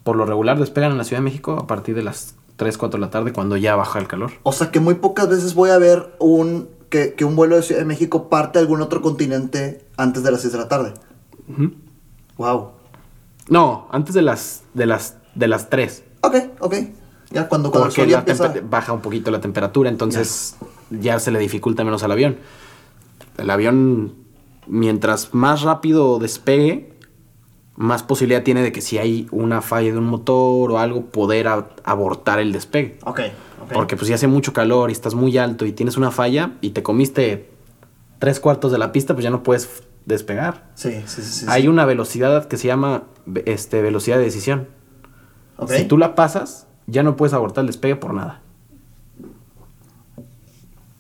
por lo regular despegan en la Ciudad de México a partir de las 3, 4 de la tarde cuando ya baja el calor. O sea que muy pocas veces voy a ver un. Que, que un vuelo de Ciudad de México parte a algún otro continente antes de las 6 de la tarde. Wow. No, antes de las de las de las 3. Ok, ok. Ya cuando, cuando Porque la empieza. baja un poquito la temperatura, entonces ya se le dificulta menos al avión. El avión, mientras más rápido despegue, más posibilidad tiene de que si hay una falla de un motor o algo, poder a- abortar el despegue. Ok, ok. Porque pues si hace mucho calor y estás muy alto y tienes una falla y te comiste tres cuartos de la pista, pues ya no puedes despegar. Sí, sí, sí. sí, Hay sí. una velocidad que se llama este, velocidad de decisión. Si tú la pasas, ya no puedes abortar el despegue por nada.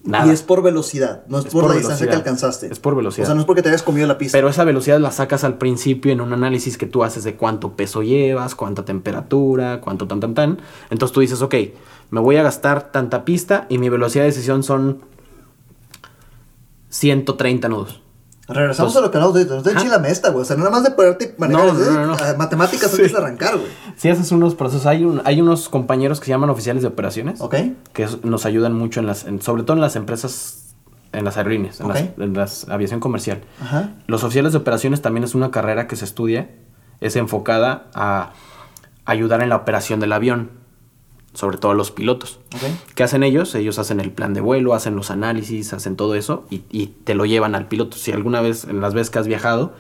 Nada. Y es por velocidad, no es, Es por, por la distancia que alcanzaste. Es por velocidad. O sea, no es porque te hayas comido la pista. Pero esa velocidad la sacas al principio en un análisis que tú haces de cuánto peso llevas, cuánta temperatura, cuánto tan tan tan. Entonces tú dices, ok, me voy a gastar tanta pista y mi velocidad de decisión son 130 nudos. Regresamos Pues- a lo que hablamos de ahorita. No te Ajá. enchilame esta, güey. O sea, nada más de poderte manejar No, no, no, no. Matemáticas Sí. antes de arrancar, güey. Si haces unos procesos, hay, un, hay unos compañeros que se llaman oficiales de operaciones. Ok. que nos ayudan mucho en las, en- sobre todo en las empresas, en las aerolíneas, en, Ok. las, en las aviación comercial. Ajá. Los oficiales de operaciones también es una carrera que se estudia, es enfocada a ayudar en la operación del avión, sobre todo a los pilotos. Ok. ¿Qué hacen ellos? Ellos hacen el plan de vuelo, hacen los análisis, hacen todo eso y, y te lo llevan al piloto. Si alguna vez, en las veces que has viajado,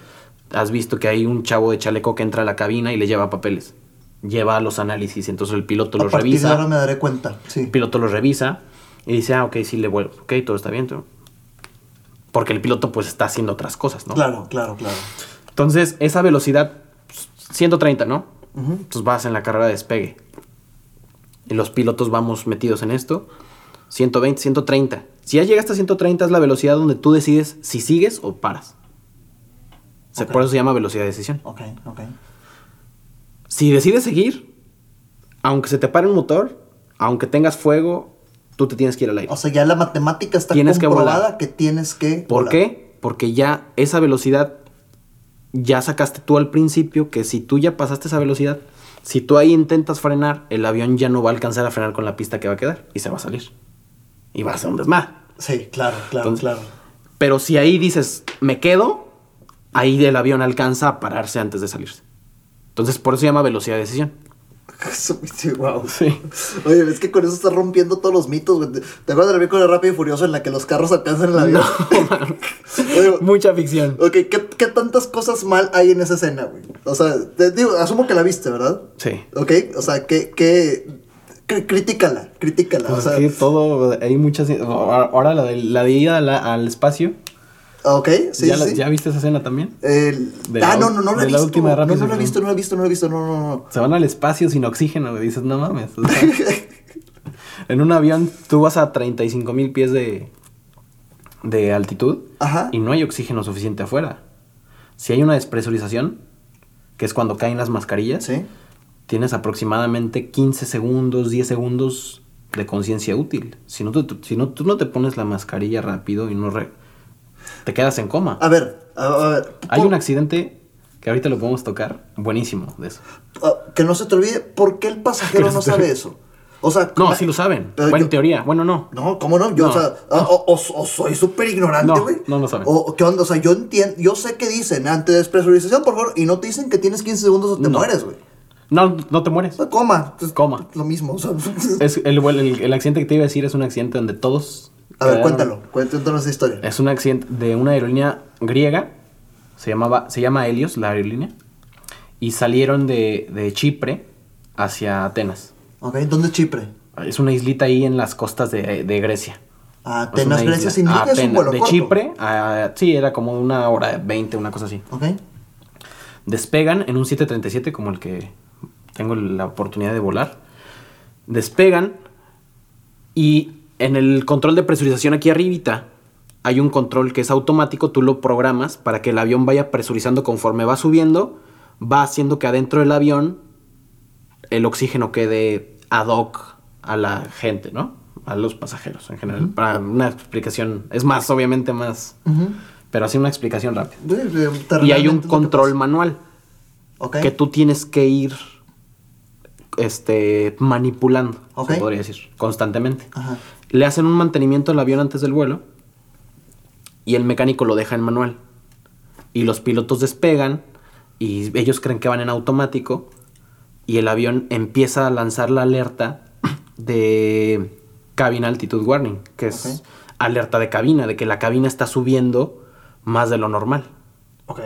has visto que hay un chavo de chaleco que entra a la cabina y le lleva papeles. Lleva los análisis, entonces el piloto A los partir revisa. de ahora me daré cuenta. Sí. El piloto los revisa y dice, ah, ok, sí le vuelvo. Ok, todo está bien. todo. Porque el piloto pues está haciendo otras cosas, ¿no? Claro, claro, claro. Entonces, esa velocidad, pues, 130, ¿no? Ujú. Entonces vas en la carrera de despegue. Y los pilotos vamos metidos en esto. 120, 130. Si ya llegaste a 130 es la velocidad donde tú decides si sigues o paras. Se- Ok. Por eso se llama velocidad de decisión. Ok, ok. Si decides seguir, aunque se te pare un motor, aunque tengas fuego, tú te tienes que ir al aire. O sea, ya la matemática está Tienes que comprobada volar. que tienes que. ¿Por volar. qué? Porque ya esa velocidad, ya sacaste tú al principio que si tú ya pasaste esa velocidad, si tú ahí intentas frenar, el avión ya no va a alcanzar a frenar con la pista que va a quedar y se va a salir. Y va a ser un desmadre. Sí, claro, claro, Entonces- claro. Pero si ahí dices, me quedo, ahí el avión alcanza a pararse antes de salirse. Entonces, por eso se llama velocidad de decisión. Wow. Sí. Oye, es que con eso estás rompiendo todos los mitos, güey. ¿Te acuerdas de la película de Rápido y Furioso en la que los carros alcanzan el avión? Oye, Mucha ficción. ok, ¿qué, qué tantas cosas mal hay en esa escena, güey? O sea, te digo, asumo que la viste, ¿verdad? Sí. Ok, o sea, que, cri- critícala, critícala. Pues o sea, es que todo, hay muchas... Ahora la de, la de ir a la- al espacio, ok, sí, ¿ya, la- sí. ¿ya viste esa escena también? El- ah, la no, no, no lo he la visto. última de no, y lo he visto, no lo he visto, no lo he visto, no, no, no. Se van al espacio sin oxígeno, güey. Dices, no mames. o sea, en un avión tú vas a 35 mil pies de, de altitud Ajá. y no hay oxígeno suficiente afuera. Si hay una despresurización, que es cuando caen las mascarillas, Sí. tienes aproximadamente 15 segundos, 10 segundos de conciencia útil. Si no, te- si no, tú no te pones la mascarilla rápido y no... re- te quedas en coma. A ver, a, a ver. Hay por- un accidente que ahorita lo podemos tocar, buenísimo de eso. ah, que no se te olvide, ¿por qué el pasajero no no sabe eso? O sea, No, sí lo saben. Pero bueno, yo- en teoría. Bueno, no. No, ¿cómo no? Yo, No, o sea, ah, o, o- o soy súper ignorante, No, güey. no lo saben. O, ¿qué onda? O sea, yo entiendo, yo sé que dicen antidespresurización, por favor, y no te dicen que tienes 15 segundos o te No. mueres, güey. No, no te mueres. Coma. Coma. Lo mismo, o sea. Es el, el, el accidente que te iba a decir es un accidente donde todos. A ver, cuéntalo, cuéntanos esa historia. Es un accidente de una aerolínea griega. Se, llamaba, se llama Helios, la aerolínea. y salieron de, de Chipre hacia Atenas. Ok, ¿dónde es Chipre? Es una islita ahí en las costas de, de Grecia. Ah, Atenas, Grecia, significa que es un Atenas- vuelo De corto. Chipre, a- sí, era como una hora 20, una cosa así. Ok. Despegan en un 737 como el que tengo la oportunidad de volar. Despegan y en el control de presurización aquí arribita hay un control que es automático, tú lo programas para que el avión vaya presurizando conforme va subiendo, va haciendo que adentro del avión el oxígeno quede ad hoc a la gente, ¿no? A los pasajeros en general. Para una explicación, es más, obviamente más, pero así una explicación rápida. De- de- Y hay un control manual Ok. que tú tienes que ir este, manipulando, Ok. se podría decir, constantemente. Ajá. Le hacen un mantenimiento al avión antes del vuelo y el mecánico lo deja en manual. Y los pilotos despegan y ellos creen que van en automático y el avión empieza a lanzar la alerta de cabin altitude warning, que es alerta de cabina, de que la cabina está subiendo más de lo normal Ok.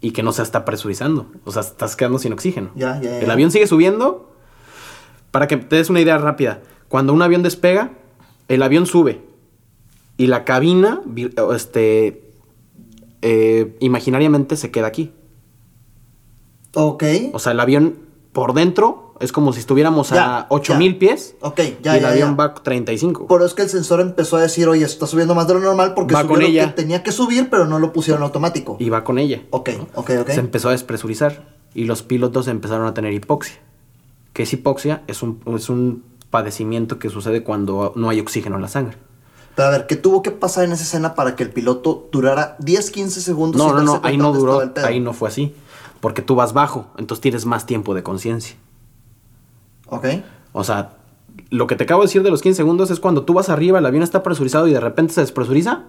y que no se está presurizando. O sea, estás quedando sin oxígeno. Ya, ya, ya. El avión sigue subiendo. Para que te des una idea rápida, cuando un avión despega, el avión sube y la cabina, este, eh, imaginariamente se queda aquí. Ok. O sea, el avión por dentro es como si estuviéramos Ya, a 8000 ya. pies Ok, ya, y el ya, avión ya. va a 35. Por eso es que el sensor empezó a decir, oye, está subiendo más de lo normal porque Va con ella. que tenía que subir, pero no lo pusieron automático. Y va con ella. Ok, ok, ok. Se empezó a despresurizar y los pilotos empezaron a tener hipoxia. ¿Qué es hipoxia? Es un, es un padecimiento que sucede cuando no hay oxígeno en la sangre. Pero a ver, ¿qué tuvo que pasar en esa escena para que el piloto durara 10, 15 segundos? No, no, no, ahí no duró, ahí no fue así. Porque tú vas bajo, entonces tienes más tiempo de conciencia. Ok. O sea, lo que te acabo de decir de los 15 segundos es cuando tú vas arriba, el avión está presurizado y de repente se despresuriza.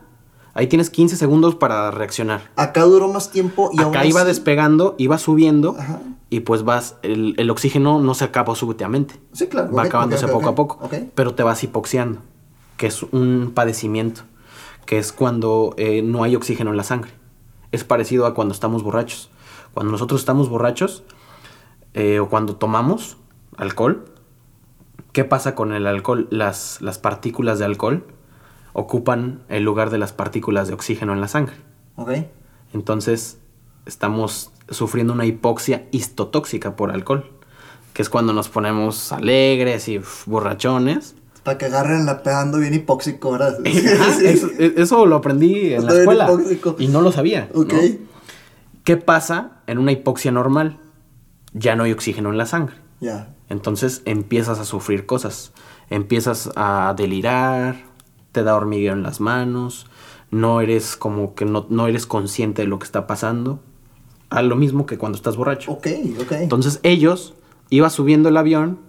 Ahí tienes 15 segundos para reaccionar. Acá duró más tiempo y aún Acá iba así- despegando, iba subiendo Ajá. y pues vas, el, el oxígeno no se acaba súbitamente. Sí, claro. Va acabándose poco a poco. Pero te vas hipoxiando, que es un padecimiento, que es cuando eh, no hay oxígeno en la sangre. Es parecido a cuando estamos borrachos. Cuando nosotros estamos borrachos eh, o cuando tomamos alcohol, ¿qué pasa con el alcohol? Las, las partículas de alcohol ocupan el lugar de las partículas de oxígeno en la sangre. Ok. Entonces estamos sufriendo una hipoxia histotóxica por alcohol, que es cuando nos ponemos alegres y uf, borrachones. Para que agarren la pegando bien hipóxico, ¿verdad? Ajá, eso, eso lo aprendí en Está la escuela hipóxico. y no lo sabía. ¿no? Ok. ¿Qué pasa en una hipoxia normal? Ya no hay oxígeno en la sangre. Ya. Entonces empiezas a sufrir cosas. Empiezas a delirar, te da hormigueo en las manos, no eres como que no, no eres consciente de lo que está pasando. A lo mismo que cuando estás borracho. Ok, ok. Entonces ellos iba subiendo el avión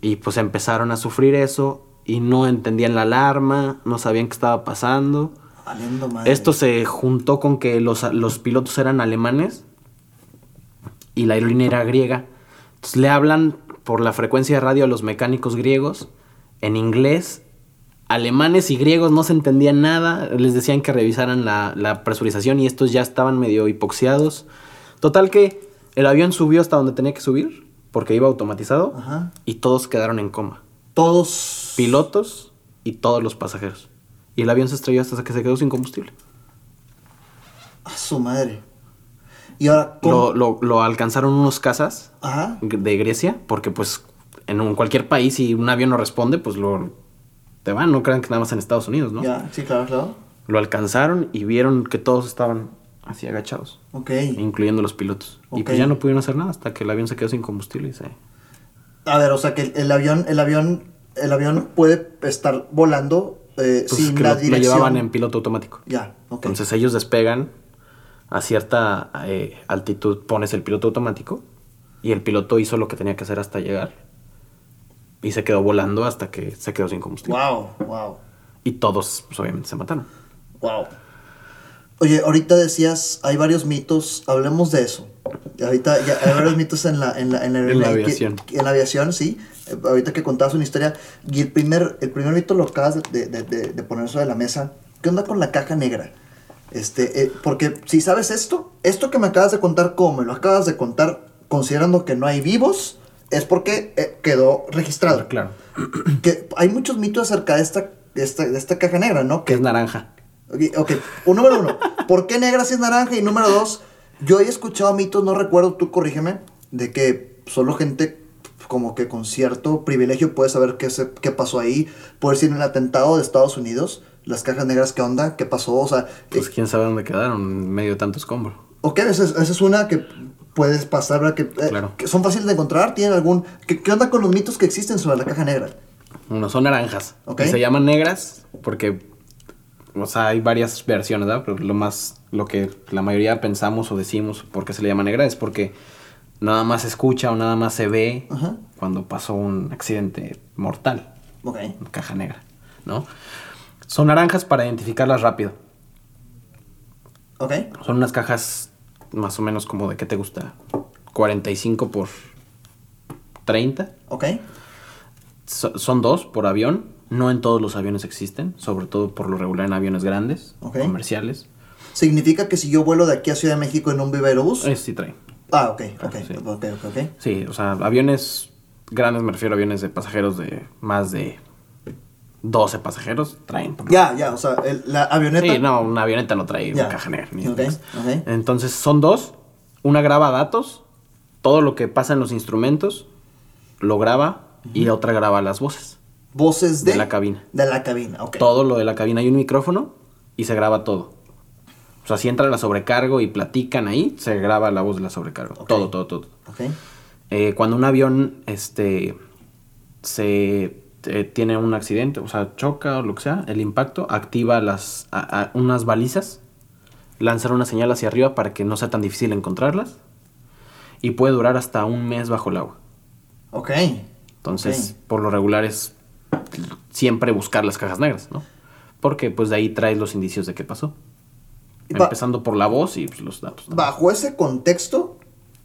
y pues empezaron a sufrir eso y no entendían la alarma, no sabían qué estaba pasando. Madre. Esto se juntó con que los, los pilotos eran alemanes y la aerolínea era griega. Entonces le hablan por la frecuencia de radio a los mecánicos griegos en inglés. Alemanes y griegos no se entendían nada. Les decían que revisaran la, la presurización y estos ya estaban medio hipoxiados. Total que el avión subió hasta donde tenía que subir porque iba automatizado Ajá. y todos quedaron en coma Todos. pilotos y todos los pasajeros. Y el avión se estrelló hasta que se quedó sin combustible. A su madre. Y ahora, ¿cómo? Lo, lo- lo alcanzaron unos cazas Ajá. de Grecia, porque pues en un- cualquier país si un avión no responde, pues lo te van, no crean que nada más en Estados Unidos, ¿no? Ya, sí, claro, claro. Lo alcanzaron y vieron que todos estaban así agachados, Ok. incluyendo los pilotos. Y Ok. pues ya no pudieron hacer nada hasta que el avión se quedó sin combustible y se... A ver, o sea que el, el avión, el avión, el avión puede estar volando eh, Pues sin que la lo, lo dirección. llevaban en piloto automático. Ya, ok. Entonces ellos despegan a cierta eh, altitud, pones el piloto automático y el piloto hizo lo que tenía que hacer hasta llegar y se quedó volando hasta que se quedó sin combustible. wow, wow, Y todos, pues, obviamente, se mataron. wow. Oye, ahorita decías, hay varios mitos, hablemos de eso. Ahorita ya hay varios mitos en la, en la, en la, En la que- aviación. en la aviación, sí. Eh, Ahorita que contabas una historia. Y el primer, el primer mito lo acabas de, de, de- de poner sobre la mesa. ¿Qué onda con la caja negra? Este, eh, porque si sabes esto, esto que me acabas de contar, ¿cómo me lo acabas de contar? considerando que no hay vivos, es porque eh, quedó registrado. Claro. Que hay muchos mitos acerca de esta, de esta, de esta caja negra, ¿no? Que es naranja. Ok, ok. Un número uno, ¿por qué negra si es naranja? Y número dos, yo he escuchado mitos, no recuerdo, tú corrígeme, de que solo gente como que con cierto privilegio puede saber qué, se, qué pasó ahí. Por decir, en el atentado de Estados Unidos, las cajas negras, ¿qué onda? ¿Qué pasó? O sea, Pues eh, quién sabe dónde quedaron en medio de tanto escombro. ok, esa es, esa es una que puedes pasar, ¿verdad? Que, eh, que son fáciles de encontrar, ¿tienen algún... ¿qué, qué onda con los mitos que existen sobre la caja negra? Uno son naranjas. Y se llaman negras porque, o sea, hay varias versiones, ¿verdad? Pero lo más, lo que la mayoría pensamos o decimos por qué se le llama negra es porque nada más se escucha o nada más se ve Ajá. cuando pasó un accidente mortal. Ok, caja negra, ¿no? Son naranjas para identificarlas rápido. ok, Son unas cajas más o menos como de, ¿qué te gusta? 45 por 30. ok, So- son dos por avión. No en todos los aviones existen, sobre todo por lo regular en aviones grandes, Ok. comerciales. Significa que si yo vuelo de aquí a Ciudad de México en un Viva Aerobús... Eh, sí traen. Ah, ok, ok, sí. ok, ok, ok. Sí, o sea, aviones grandes, me refiero a aviones de pasajeros de más de 12 pasajeros, traen. Ya, ya, o sea, el- la avioneta. Sí, no, una avioneta no trae Ya. una caja negra. ni Ok, demás. ok. Entonces son dos. Una graba datos, todo lo que pasa en los instrumentos, lo graba y la otra graba las voces. Voces de, De la cabina. De la cabina, ok. Todo lo de la cabina. Hay un micrófono y se graba todo. O sea, si entra la sobrecargo y platican ahí, se graba la voz de la sobrecargo. Todo, todo, todo. Ok, Eh, cuando un avión este, se eh, tiene un accidente, o sea, choca o lo que sea, el impacto activa las, a- a- unas balizas, lanzar una señal hacia arriba para que no sea tan difícil encontrarlas y puede durar hasta un mes bajo el agua. ok. Entonces, Ok. por lo regular es siempre buscar las cajas negras, ¿no? Porque pues de ahí traes los indicios de qué pasó. Empezando por la voz y pues, los datos. ¿no? Bajo ese contexto,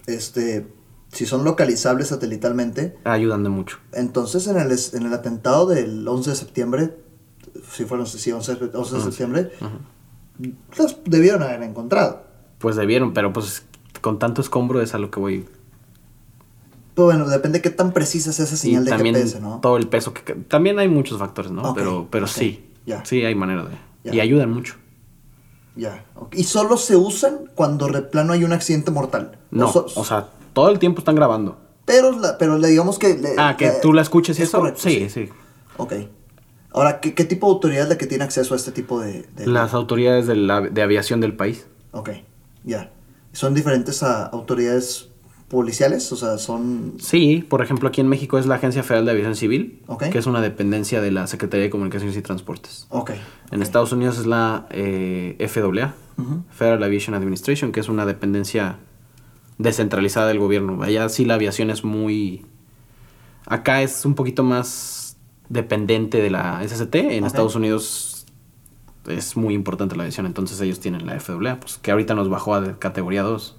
este, si son localizables satelitalmente, Ayudan de mucho. entonces en el, en el atentado del 11 de septiembre, si fueron, sí, 11, 11 de septiembre, las debieron haber encontrado. Pues debieron, pero pues con tanto escombro es a lo que voy. Pero bueno, depende de qué tan precisa es esa señal y de también GPS, ¿no? todo el peso que... También hay muchos factores, ¿no? Ok, pero pero ok, sí. ya. Sí, hay manera de... Ya. Y ayudan mucho. Ya. ok. Y solo se usan cuando de plano hay un accidente mortal. No, so- o sea, todo el tiempo están grabando. Pero, la- pero le digamos que... le- Ah, que le- tú la escuches y es eso. correcto, sí, sí. Ok. Ahora, ¿qué, qué tipo de autoridad es la que tiene acceso a este tipo de...? de- Las autoridades de, la, de aviación del país. Ok, ya. ¿Son diferentes a autoridades policiales? O sea, son... Sí, por ejemplo, aquí en México es la Agencia Federal de Aviación Civil, Ok. que es una dependencia de la Secretaría de Comunicaciones y Transportes. Ok. En Estados Unidos es la eh, FAA. Federal Aviation Administration, que es una dependencia descentralizada del gobierno. Allá sí la aviación es muy... Acá es un poquito más dependiente de la SST. En. Estados Unidos es muy importante la aviación, entonces ellos tienen la FAA, pues que ahorita nos bajó a categoría 2.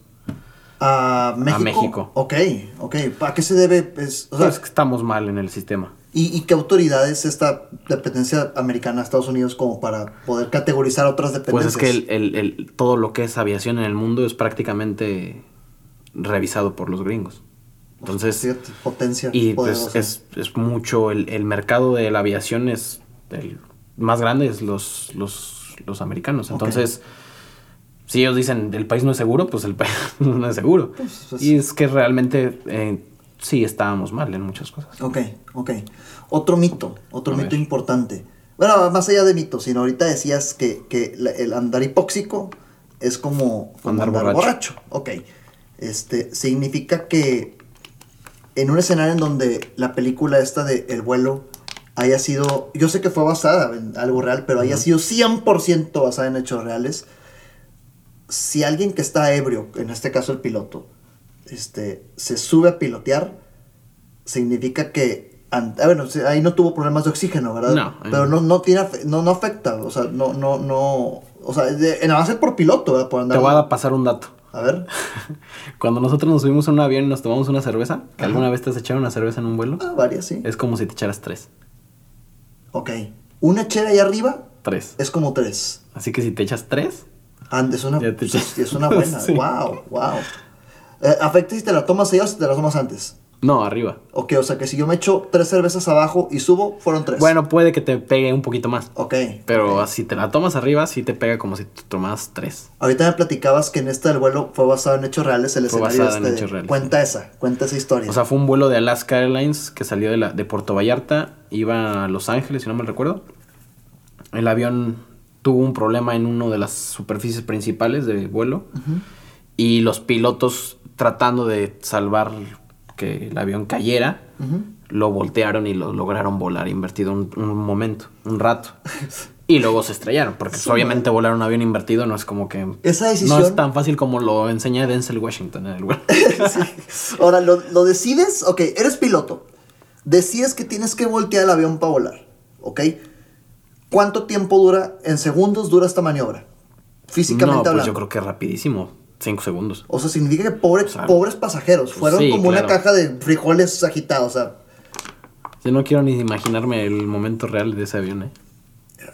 ¿A México? México. Ok, ok. ¿A qué se debe? Es- o sea, Pues que estamos mal en el sistema. ¿y, y qué autoridad es esta dependencia americana a Estados Unidos como para poder categorizar otras Pues dependencias? es que el, el- el- todo lo que es aviación en el mundo es prácticamente revisado por los gringos. Entonces, Fíjate, potencia y pues es, es mucho, el, el mercado de la aviación es el más grande, es los, los, los americanos. Entonces, si ellos dicen el país no es seguro, pues el país no es seguro. Pues, pues- y es que realmente eh, sí estábamos mal en muchas cosas. Ok, ok. Otro mito, otro A mito ver. importante. Bueno, más allá de mitos, sino ahorita decías que, que el andar hipóxico es como, como Andar andar, borracho. borracho. Ok. Este, significa que en un escenario en donde la película esta de El vuelo haya sido, yo sé que fue basada en algo real, pero haya sido 100% basada en hechos reales, si alguien que está ebrio, en este caso el piloto, este, se sube a pilotear, significa que ah, bueno, ahí no tuvo problemas de oxígeno, ¿verdad? No, pero no. no tiene no, no afecta, o sea, no no no, o sea, de, en avance por piloto, ¿verdad? Por andar. Te voy a pasar un dato. A ver. Cuando nosotros nos subimos a un avión y nos tomamos una cerveza, que alguna vez te has echado una cerveza en un vuelo, Ah, varias, sí. es como si te echaras tres. Ok. Una chera ahí arriba Tres. es como tres. Así que si te echas tres, And, es una Ya te pues, es, una buena. Sí. Wow, wow. Eh, ¿Afecta si te la tomas allá o si te la tomas antes? No, arriba. Ok, o sea que si yo me echo tres cervezas abajo y subo, fueron tres. Bueno, puede que te pegue un poquito más. Ok. Pero ok. si te la tomas arriba, sí te pega como si te tomas tres. Ahorita me platicabas que en este del vuelo fue basado en hechos reales el Fue escenario basado en este. hechos reales, Cuenta esa, cuenta esa historia. O sea, fue un vuelo de Alaska Airlines que salió de, la, de Puerto Vallarta, iba a Los Ángeles, si no me recuerdo. El avión tuvo un problema en una de las superficies principales de vuelo y los pilotos tratando de salvar que el avión cayera, lo voltearon y lo lograron volar invertido un, un momento, un rato. Y luego se estrellaron, porque pues, obviamente volar un avión invertido no es como que... Esa No decisión. es tan fácil como lo enseña Denzel Washington en el vuelo. Ahora, lo, lo decides, ok, eres piloto. Decides que tienes que voltear el avión para volar, ¿ok? ¿Cuánto tiempo dura, en segundos dura esta maniobra? Físicamente no, pues hablando. yo creo que rapidísimo. Cinco segundos. O sea, significa que pobres, O sea, pobres pasajeros fueron sí, como una caja de frijoles agitados. O sea, Yo no quiero ni imaginarme el momento real de ese avión, ¿eh?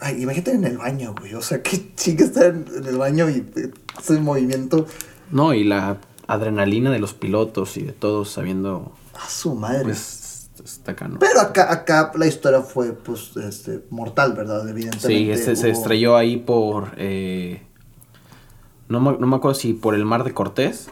ay, imagínate en el baño, güey. O sea, qué chinga estar en, en el baño y eh, ese movimiento. No, y la adrenalina de los pilotos y de todos sabiendo, A su madre. pues, está acá, ¿no? Pero acá, acá la historia fue, pues, este, mortal, ¿verdad? Evidentemente. Sí, este se hubo- estrelló ahí por... eh, no, me, no me acuerdo si por el mar de Cortés,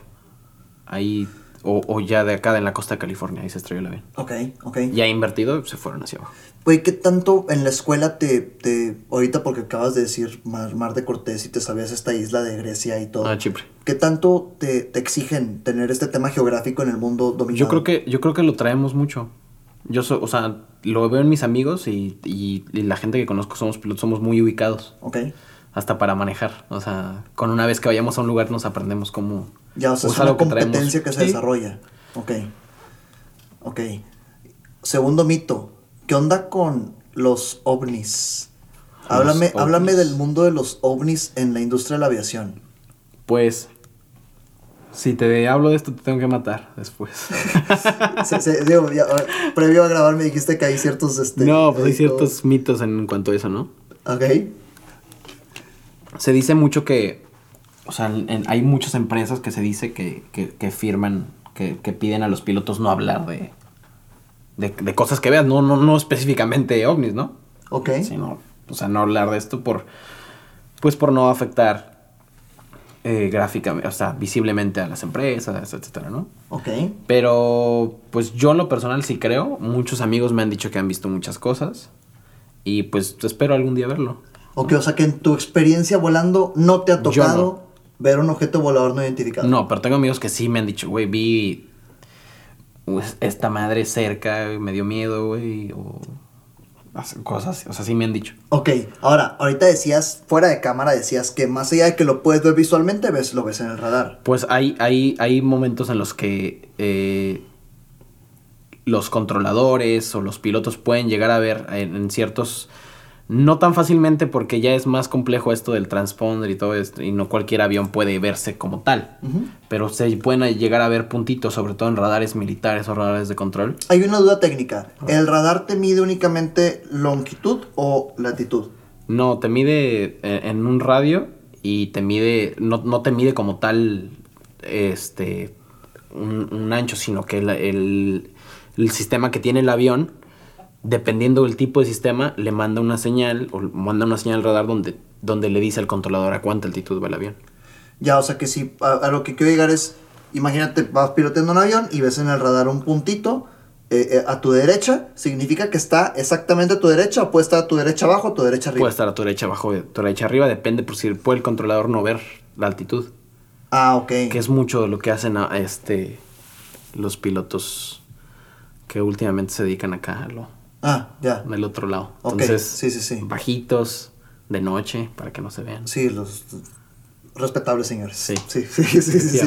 ahí, o, o ya de acá, de la costa de California, ahí se estrelló el avión. Ok, ok. Ya invertido, se fueron hacia abajo. Güey, ¿qué tanto en la escuela te, te... Ahorita porque acabas de decir Mar, Mar de Cortés y te sabías esta isla de Grecia y todo. Ah, Chipre. ¿Qué tanto te, te exigen tener este tema geográfico en el mundo dominado? Yo creo que, yo creo que lo traemos mucho. Yo so- o sea, lo veo en mis amigos y, y- y la gente que conozco somos pilotos, somos muy ubicados. Ok. Hasta para manejar. O sea, con una vez que vayamos a un lugar nos aprendemos cómo. Ya, o sea, es una que competencia que se Sí. desarrolla. Ok. Ok. Segundo mito. ¿Qué onda con los ovnis? Los Háblame, ovnis. háblame del mundo de los ovnis en la industria de la aviación. Pues. Si te hablo de esto, te tengo que matar después. Digo, ya, ahora, previo a grabar me dijiste que hay ciertos... Este, no, pues hay ciertos mitos en cuanto a eso, ¿no? Ok. Se dice mucho que. O sea, en- hay muchas empresas que se dice que, que- que firman, que, que piden a los pilotos no hablar de, de, de cosas que veas, no, no, no específicamente ovnis, ¿no? Ok. Sino, o sea, no hablar de esto por. Pues por no afectar eh, gráficamente, o sea, visiblemente a las empresas, etcétera, ¿no? Ok. Pero, pues yo en lo personal sí creo. Muchos amigos me han dicho que han visto muchas cosas. Y pues espero algún día verlo. Ok, o sea que en tu experiencia volando no te ha tocado no. ver un objeto volador no identificado. No, pero tengo amigos que sí me han dicho, güey, vi pues, esta madre cerca, me dio miedo, güey, o cosas, o sea, sí me han dicho. Ok, ahora, ahorita decías, fuera de cámara decías que más allá de que lo puedes ver visualmente, ves, lo ves en el radar. Pues hay, hay, hay momentos en los que eh, los controladores o los pilotos pueden llegar a ver en, en ciertos... No tan fácilmente porque ya es más complejo esto del transponder y todo esto, y no cualquier avión puede verse como tal. Pero se pueden llegar a ver puntitos, sobre todo en radares militares o radares de control. Hay una duda técnica. ¿El radar te mide únicamente longitud o latitud? No, te mide eh, en un radio y te mide, no, no te mide como tal este un, un ancho, sino que el, el- el sistema que tiene el avión, dependiendo del tipo de sistema, le manda una señal o manda una señal al radar donde, donde le dice al controlador a cuánta altitud va el avión. Ya, o sea que si a, a lo que quiero llegar es, imagínate, vas piloteando un avión y ves en el radar un puntito eh, eh, a tu derecha, ¿significa que está exactamente a tu derecha o puede estar a tu derecha abajo o a tu derecha arriba? Puede estar a tu derecha abajo, a tu derecha arriba, depende por si puede el controlador no ver la altitud. Ah, ok. Que es mucho de lo que hacen a, este los pilotos que últimamente se dedican acá a lo, Ah, ya. del otro lado. Ok, Entonces, sí, sí, sí. bajitos, de noche, para que no se vean. Sí, los respetables señores. Sí. Sí, sí, sí, sí.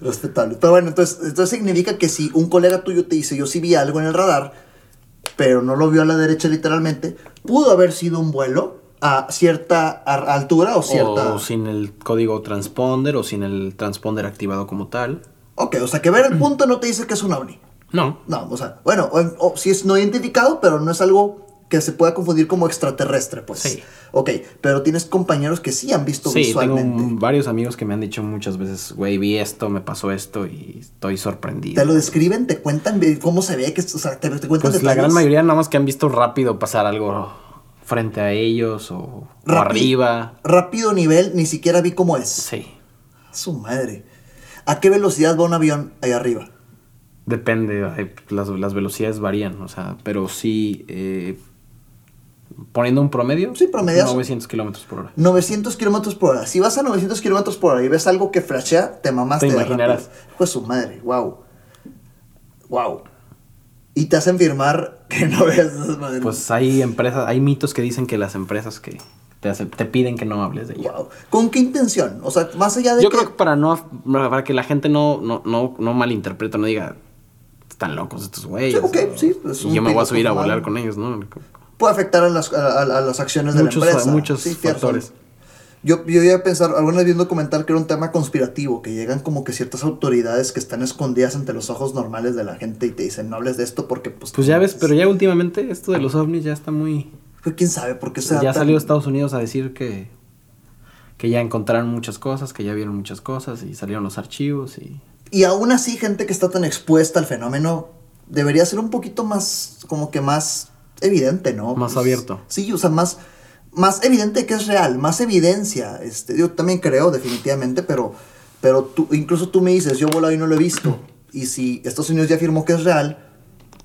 Pero bueno, entonces, entonces significa que si un colega tuyo te dice, yo sí vi algo en el radar, pero no lo vio a la derecha literalmente, pudo haber sido un vuelo a cierta altura o cierta... O sin el código transponder o sin el transponder activado como tal. Ok, o sea que ver el punto no te dice que es un ovni. No. No, o sea, bueno, o, o si es no identificado, pero no es algo que se pueda confundir como extraterrestre, pues. Sí. Ok, pero tienes compañeros que sí han visto Sí, tengo visualmente. un- varios amigos que me han dicho muchas veces, güey, vi esto, me pasó esto y estoy sorprendido. Te lo describen, te cuentan cómo se ve, que, o sea, te, te cuentan Pues la gran mayoría nada más que han visto rápido pasar algo frente a ellos o, arriba. Rápido nivel, ni siquiera vi cómo es. Sí, Su madre. ¿A qué velocidad va un avión ahí arriba? Depende, hay- las, las velocidades varían, o sea, pero sí, eh, poniendo un promedio, Sí, promediazo. 900 kilómetros por hora. 900 kilómetros por hora. Si vas a 900 kilómetros por hora y ves algo que flashea, te mamaste Te de imaginarás. rápido. Pues su madre, wow. Wow. Y te hacen firmar que no veas esas madres. Pues hay empresas, hay mitos que dicen que las empresas que te, hacen- te piden que no hables de ello. Wow. ¿Con qué intención? O sea, más allá de Yo que... creo que para no para que la gente no, no, no, no malinterprete, no diga están locos estos güeyes. Sí, sí, pues, y yo me voy a subir a volar con ellos, ¿no? puede afectar a las, a, a- a las acciones Muchos- de la empresa. muchos Sí, factores. Yo, yo iba a pensar, alguna vez vi un documental que era un tema conspirativo, que llegan como que ciertas autoridades que están escondidas ante los ojos normales de la gente y te dicen, no hables de esto porque pues... Pues ya ves, pero ya últimamente esto de los ovnis ya está muy... Pues, ¿Quién sabe por qué sea ya salió Estados Unidos a decir que, que ya encontraron muchas cosas, que ya vieron muchas cosas y salieron los archivos y... Y aún así, gente que está tan expuesta al fenómeno debería ser un poquito más, como que más evidente, ¿no? Más Pues, abierto. Sí, o sea, más, más evidente que es real, más evidencia. Este, yo también creo, definitivamente, pero, pero tú, incluso tú me dices, yo volado y no lo he visto. Y si Estados Unidos ya afirmó que es real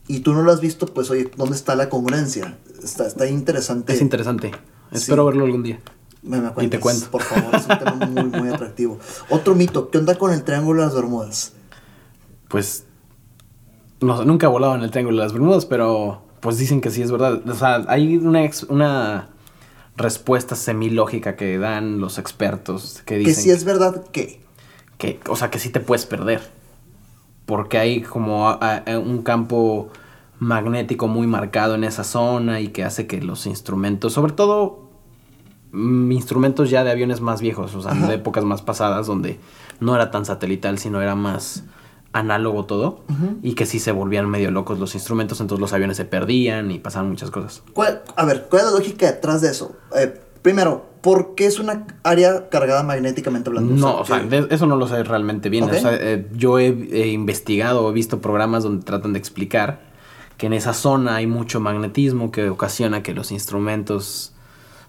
y tú no lo has visto, pues oye, ¿dónde está la congruencia? Está, está interesante. Es interesante. Espero verlo algún día. Me, me Y te cuento. Por favor, es un tema muy, muy atractivo. Otro mito, ¿qué onda con el Triángulo de las Bermudas? Pues no, nunca he volado en el Triángulo de las Bermudas, pero pues dicen que sí es verdad. O sea, hay una, ex- una respuesta semilógica que dan los expertos que Que dicen si es verdad que... que, o sea, que sí te puedes perder. Porque hay como a- a- un campo magnético muy marcado en esa zona y que hace que los instrumentos, sobre todo instrumentos ya de aviones más viejos, o sea, Ajá. de épocas más pasadas donde no era tan satelital, sino era más análogo todo y que sí se volvían medio locos los instrumentos, entonces los aviones se perdían y pasaban muchas cosas. ¿Cuál- a ver, ¿cuál es la lógica detrás de eso? Eh, primero, ¿por qué es una área cargada magnéticamente hablando? No, o sea, ¿qué- de- eso no lo sé realmente bien. O sea, eh, yo he, he investigado, he visto programas donde tratan de explicar que en esa zona hay mucho magnetismo que ocasiona que los instrumentos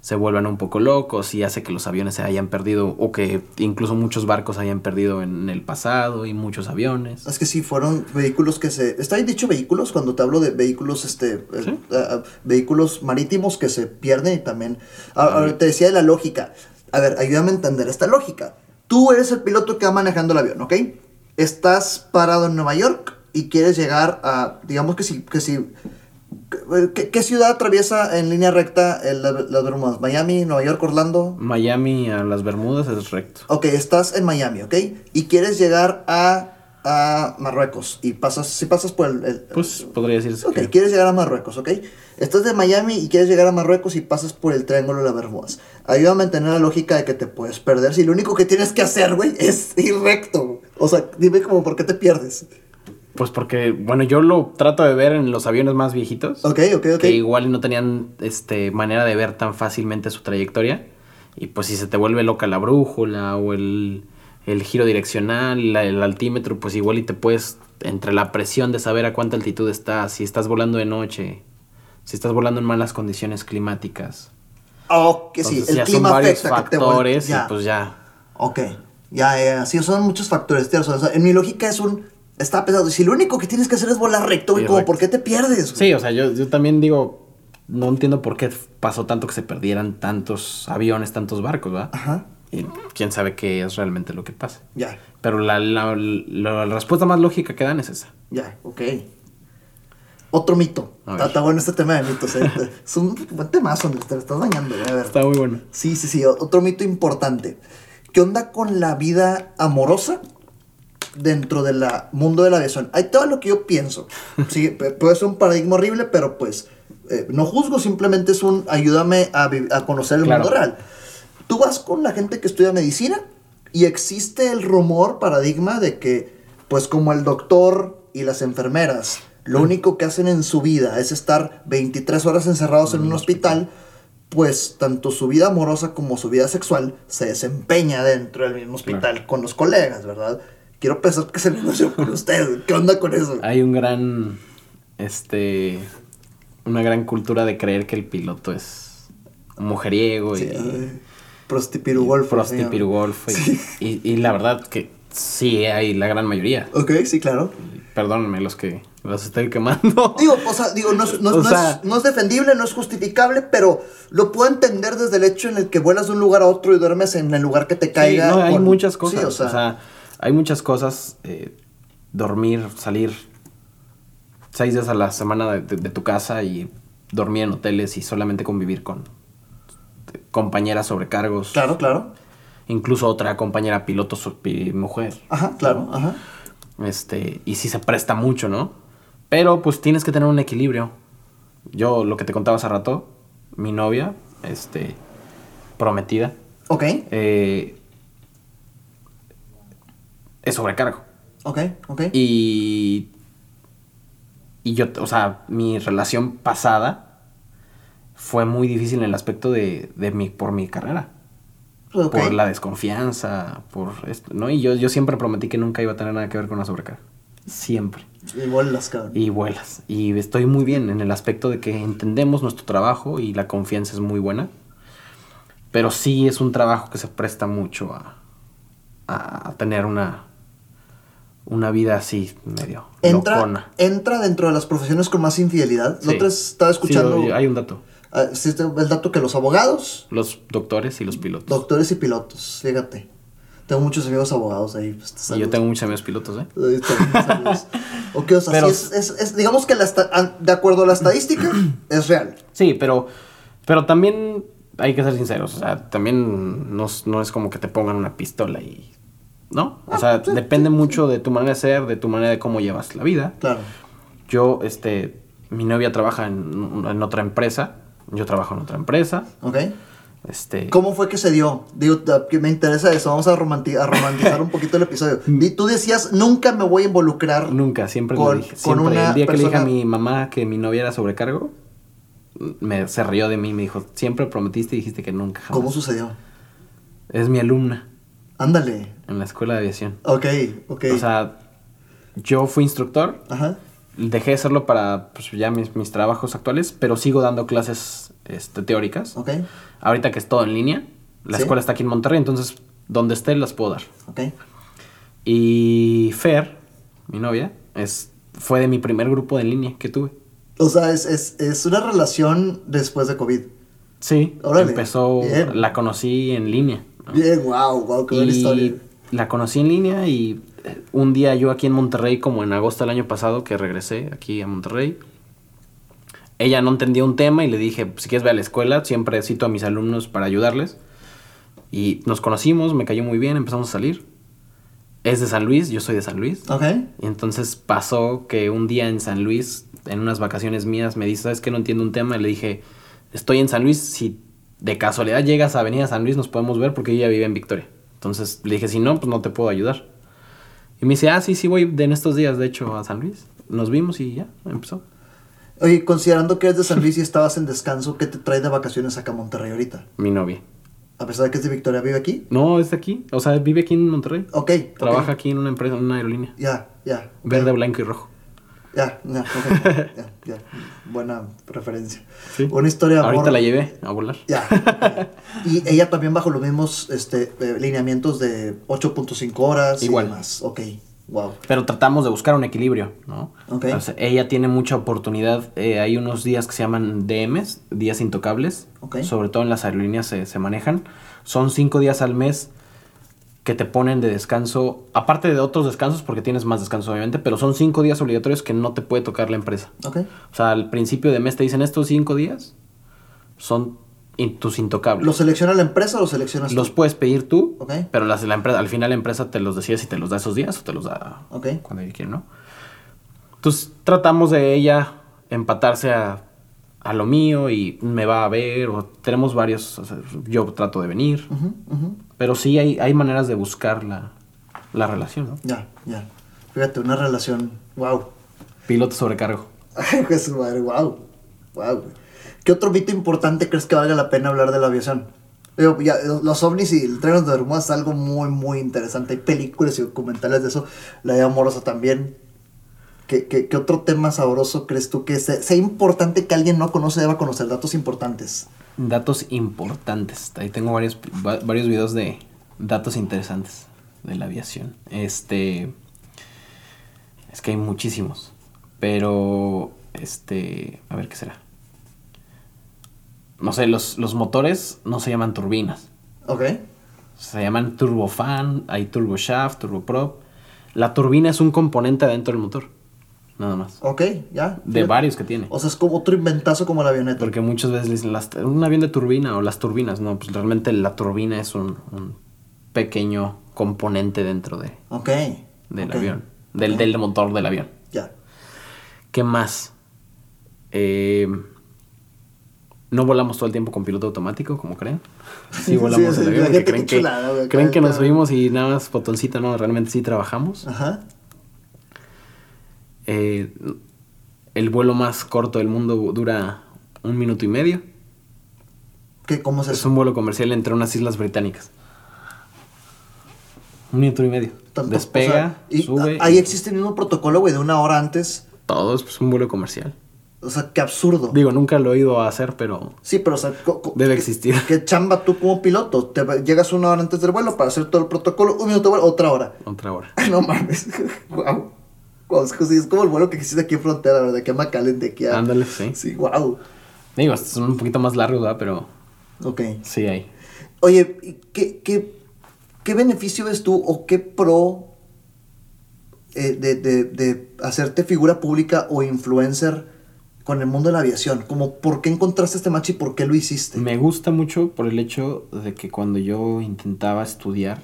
se vuelvan un poco locos y hace que los aviones se hayan perdido o que incluso muchos barcos hayan perdido en el pasado y muchos aviones. Es que sí, fueron vehículos que se... ¿Está bien dicho vehículos? Cuando te hablo de vehículos, este... eh, Sí. ah, ah, vehículos marítimos que se pierden y también... Ah, ahora te decía de la lógica. A ver, ayúdame a entender esta lógica. Tú eres el piloto que va manejando el avión, ¿ok? Estás parado en Nueva York y quieres llegar a... Digamos que si... Que si ¿qué, qué ciudad atraviesa en línea recta el- la- las Bermudas? ¿Miami, Nueva York, Orlando? Miami a las Bermudas es recto. Ok, estás en Miami, ¿ok? Y quieres llegar a, a Marruecos. Y pasas, si pasas por el... el- Pues podría decirse ok, que... quieres llegar a Marruecos, ¿ok? Estás de Miami y quieres llegar a Marruecos y pasas por el Triángulo de las Bermudas. Ayúdame a mantener la lógica de que te puedes perder si lo único que tienes que hacer, güey, es ir recto. O sea, dime como por qué te pierdes. Pues porque, bueno, yo lo trato de ver en los aviones más viejitos. Ok, ok, ok. que igual no tenían este manera de ver tan fácilmente su trayectoria y pues si se te vuelve loca la brújula o el, el giro direccional la- el altímetro pues igual y te puedes entre la presión de saber a cuánta altitud estás si estás volando de noche si estás volando en malas condiciones climáticas Oh, que sí, el ya clima son varios afecta que te vuel- factores Ya. y pues ya Ok, ya, ya, sí, son muchos factores. en mi lógica es un... Está pesado. Si lo único que tienes que hacer es volar recto, güey, como por qué te pierdes? güey? sí o sea yo, yo también digo no entiendo por qué pasó tanto que se perdieran tantos aviones tantos barcos ¿verdad? Ajá, y quién sabe qué es realmente lo que pasa ya. Pero la, la- la- la respuesta más lógica que dan es esa. Ya, ok. Otro mito. Está, está bueno este tema de mitos. ¿eh? es un buen temazo, te lo estás dañando. ¿eh? A ver. Está muy bueno. Sí, sí, sí. Otro mito importante. ¿Qué onda con la vida amorosa dentro del mundo de la aviación? Hay todo lo que yo pienso. Sí, puede ser un paradigma horrible, pero pues eh, no juzgo, simplemente es un ayúdame a, a conocer el Claro. mundo real. Tú vas con la gente que estudia medicina y existe el rumor, paradigma de que, pues como el doctor y las enfermeras lo único que hacen en su vida es estar 23 horas encerrados en un hospital, pues tanto su vida amorosa como su vida sexual se desempeña dentro del mismo hospital con los colegas, ¿verdad? Quiero pensar que se negoció con usted. ¿Qué onda con eso? Hay un gran, este, una gran cultura de creer que el piloto es mujeriego Sí, y, prostipirugolfo. prostipirugolfo. Y, y, y la verdad que sí hay la gran mayoría. Ok, sí, claro. Perdónenme los que los estoy quemando. Digo, o sea, digo, no, es- no es- O no sea- es, no es defendible, no es justificable, pero lo puedo entender desde el hecho en el que vuelas de un lugar a otro y duermes en el lugar que te Sí, caiga. no, hay con- muchas cosas. Sí, o, sea, hay muchas cosas. eh, dormir, salir seis días a la semana de, de- de tu casa y dormir en hoteles y solamente convivir con eh, compañeras sobrecargos. Claro, claro. Incluso otra compañera piloto mujer. Ajá, claro, ajá. Este, y sí se presta mucho, ¿no? Pero pues tienes que tener un equilibrio. Yo, lo que te contaba hace rato, mi novia, este, prometida, Ok, eh, es sobrecargo. ok, ok. Y, y yo, o sea, mi relación pasada fue muy difícil en el aspecto de, de mi, por mi carrera. Por la desconfianza, por esto, ¿no? Y yo, yo siempre prometí que nunca iba a tener nada que ver con la sobrecarga. Siempre. Y vuelas, cabrón. Y vuelas. Y estoy muy bien en el aspecto de que entendemos nuestro trabajo y la confianza es muy buena. Pero sí es un trabajo que se presta mucho a, a tener una, una vida así medio Entra, locona. entra dentro de las profesiones con más infidelidad. Sí. Vez estaba escuchando Sí, hay un dato. ah, el dato que los abogados, Los doctores y los pilotos. doctores y pilotos, fíjate. Tengo muchos amigos abogados ahí. Pues, y yo tengo muchos amigos pilotos, ¿eh? Ok, o sea, Pero- sí es, es- es- digamos que la esta- ah, de acuerdo a la estadística, es real. Sí, pero, pero también hay que ser sinceros. O sea, también no, no es como que te pongan una pistola y... ¿No? O sea, depende mucho de tu manera de ser, de tu manera de cómo llevas la vida. Claro. Yo, este, mi novia trabaja en, en otra empresa. Yo trabajo en otra empresa. Ok. Este, ¿Cómo fue que se dio? Digo, que me interesa eso. Vamos a, romanti- a romantizar un poquito el episodio. Di- Tú decías, nunca me voy a involucrar. nunca, siempre con- lo dije. con una El día que le dije a persona- mi mamá que mi novia era sobrecargo, me, se rió de mí y me dijo, siempre prometiste y dijiste que nunca jamás. ¿Cómo sucedió? Es mi alumna Ándale. En la escuela de aviación. Ok, ok. O sea, yo fui instructor, Ajá. dejé de hacerlo para pues, ya mis, mis trabajos actuales, pero sigo dando clases este, teóricas. Ok, Ahorita que es todo en línea, la Sí. escuela está aquí en Monterrey, entonces donde esté las puedo dar. ok. Y Fer, mi novia, es, fue de mi primer grupo en línea que tuve. O sea, es, es, es una relación después de COVID. Sí, Órale, empezó, bien. la conocí en línea. ¿no? Bien, wow, wow, qué buena y historia. La conocí en línea y eh, un día yo aquí en Monterrey, como en agosto del año pasado que regresé aquí a Monterrey, ella no entendía un tema y le dije, si quieres ve a la escuela, siempre cito a mis alumnos para ayudarles. Y nos conocimos, me cayó muy bien, empezamos a salir. Es de San Luis, yo soy de San Luis. Ok, Y entonces pasó que un día en San Luis, en unas vacaciones mías, me dice, ¿sabes qué? No entiendo un tema. Y le dije, estoy en San Luis, si de casualidad llegas a Avenida San Luis nos podemos ver porque ella vive en Victoria. Entonces le dije, si no, pues no te puedo ayudar. Y me dice, ah, sí, sí, voy de en estos días, de hecho, a San Luis. Nos vimos y ya, empezó. Oye, considerando que eres de San Luis y estabas en descanso, ¿qué te trae de vacaciones acá a Monterrey ahorita? Mi novia. A pesar de que es de Victoria, ¿vive aquí? No, es de aquí. O sea, vive aquí en Monterrey. Ok. Trabaja aquí en una empresa, en una aerolínea. Ya, ya. Verde, blanco y rojo. Ya, ya, ya, ya. Buena referencia. Sí. Una historia de amor. Ahorita la llevé a volar. Ya. Y ella también bajo los mismos este, eh, lineamientos de 8.5 horas Igual. y demás. Ok, wow. Pero tratamos de buscar un equilibrio, ¿no? Ok. O sea, ella tiene mucha oportunidad. eh, hay unos días que se llaman DMs, días intocables. Ok. Sobre todo en las aerolíneas se, se manejan. Son cinco días al mes que te ponen de descanso. Aparte de otros descansos, porque tienes más descanso, obviamente. Pero son cinco días obligatorios que no te puede tocar la empresa. Ok. O sea, al principio de mes te dicen estos cinco días son in- tus intocables. ¿Lo selecciona la empresa o lo seleccionas tú? Los puedes pedir tú, Ok. pero las, la empresa, al final la empresa te los decide si te los da esos días o te los da cuando ella quiere, ¿no? Entonces tratamos de ella empatarse a, a lo mío y me va a ver, o tenemos varios, o sea, yo trato de venir, Ujú, ujú. pero sí hay, hay maneras de buscar la, la relación, ¿no? Ya, ya. Fíjate, una relación, wow. Piloto sobrecargo. Ay, su madre, wow. Wow. ¿Qué otro mito importante crees que valga la pena hablar de la aviación? Digo, ya, los ovnis y el tren de Bermuda es algo muy, muy interesante. Hay películas y documentales de eso. La vida amorosa también. ¿Qué, qué, qué otro tema sabroso crees tú que sea, sea importante que alguien no conoce deba conocer? Datos importantes. Datos importantes. Ahí tengo varios, va- varios videos de datos interesantes de la aviación. Este. Es que hay muchísimos. Pero. Este. A ver qué será. No sé, los, los motores no se llaman turbinas. ¿Ok? Se llaman turbofan, hay turboshaft, turboprop. La turbina es un componente adentro del motor. Nada más. Ok, ya. De Fíjate. varios que tiene. O sea, es como otro inventazo como la avioneta. Porque muchas veces dicen las- un avión de turbina o las turbinas. No, pues realmente la turbina es un, un pequeño componente dentro de, Ok. del avión. Del, ok, del motor del avión. Ya. ¿Qué más? Eh, no volamos todo el tiempo con piloto automático, como creen. Sí volamos Sí, el avión creen que, chulada, creen que nos subimos y nada más botoncito, no, realmente sí trabajamos. Ajá. Eh, el vuelo más corto del mundo dura un minuto y medio. ¿Qué, ¿Cómo es Es un vuelo comercial entre unas islas británicas. Un minuto y medio. Tanto- Despega, o sea, y sube. Ahí y existe el mismo protocolo, güey, de una hora antes. Todo es pues, un vuelo comercial. O sea, qué absurdo. Digo, nunca lo he ido a hacer, pero Sí, pero o sea, Debe ¿qué- existir. ¿Qué chamba tú como piloto? Te llegas una hora antes del vuelo para hacer todo el protocolo, un minuto de vuelo, otra hora. otra hora. no mames. wow. Wow, es, que sí, es como el vuelo que existe aquí en frontera, ¿verdad? Que a McAllen de aquí a... Ándale, sí. Sí, wow. Digo, estos son un poquito más largos, ¿verdad? Pero Ok. sí hay. Oye, ¿y ¿qué, qué, qué beneficio ves tú o qué pro eh, de, de- de hacerte figura pública o influencer con el mundo de la aviación? Como, ¿por qué encontraste este match y por qué lo hiciste? Me gusta mucho por el hecho de que cuando yo intentaba estudiar,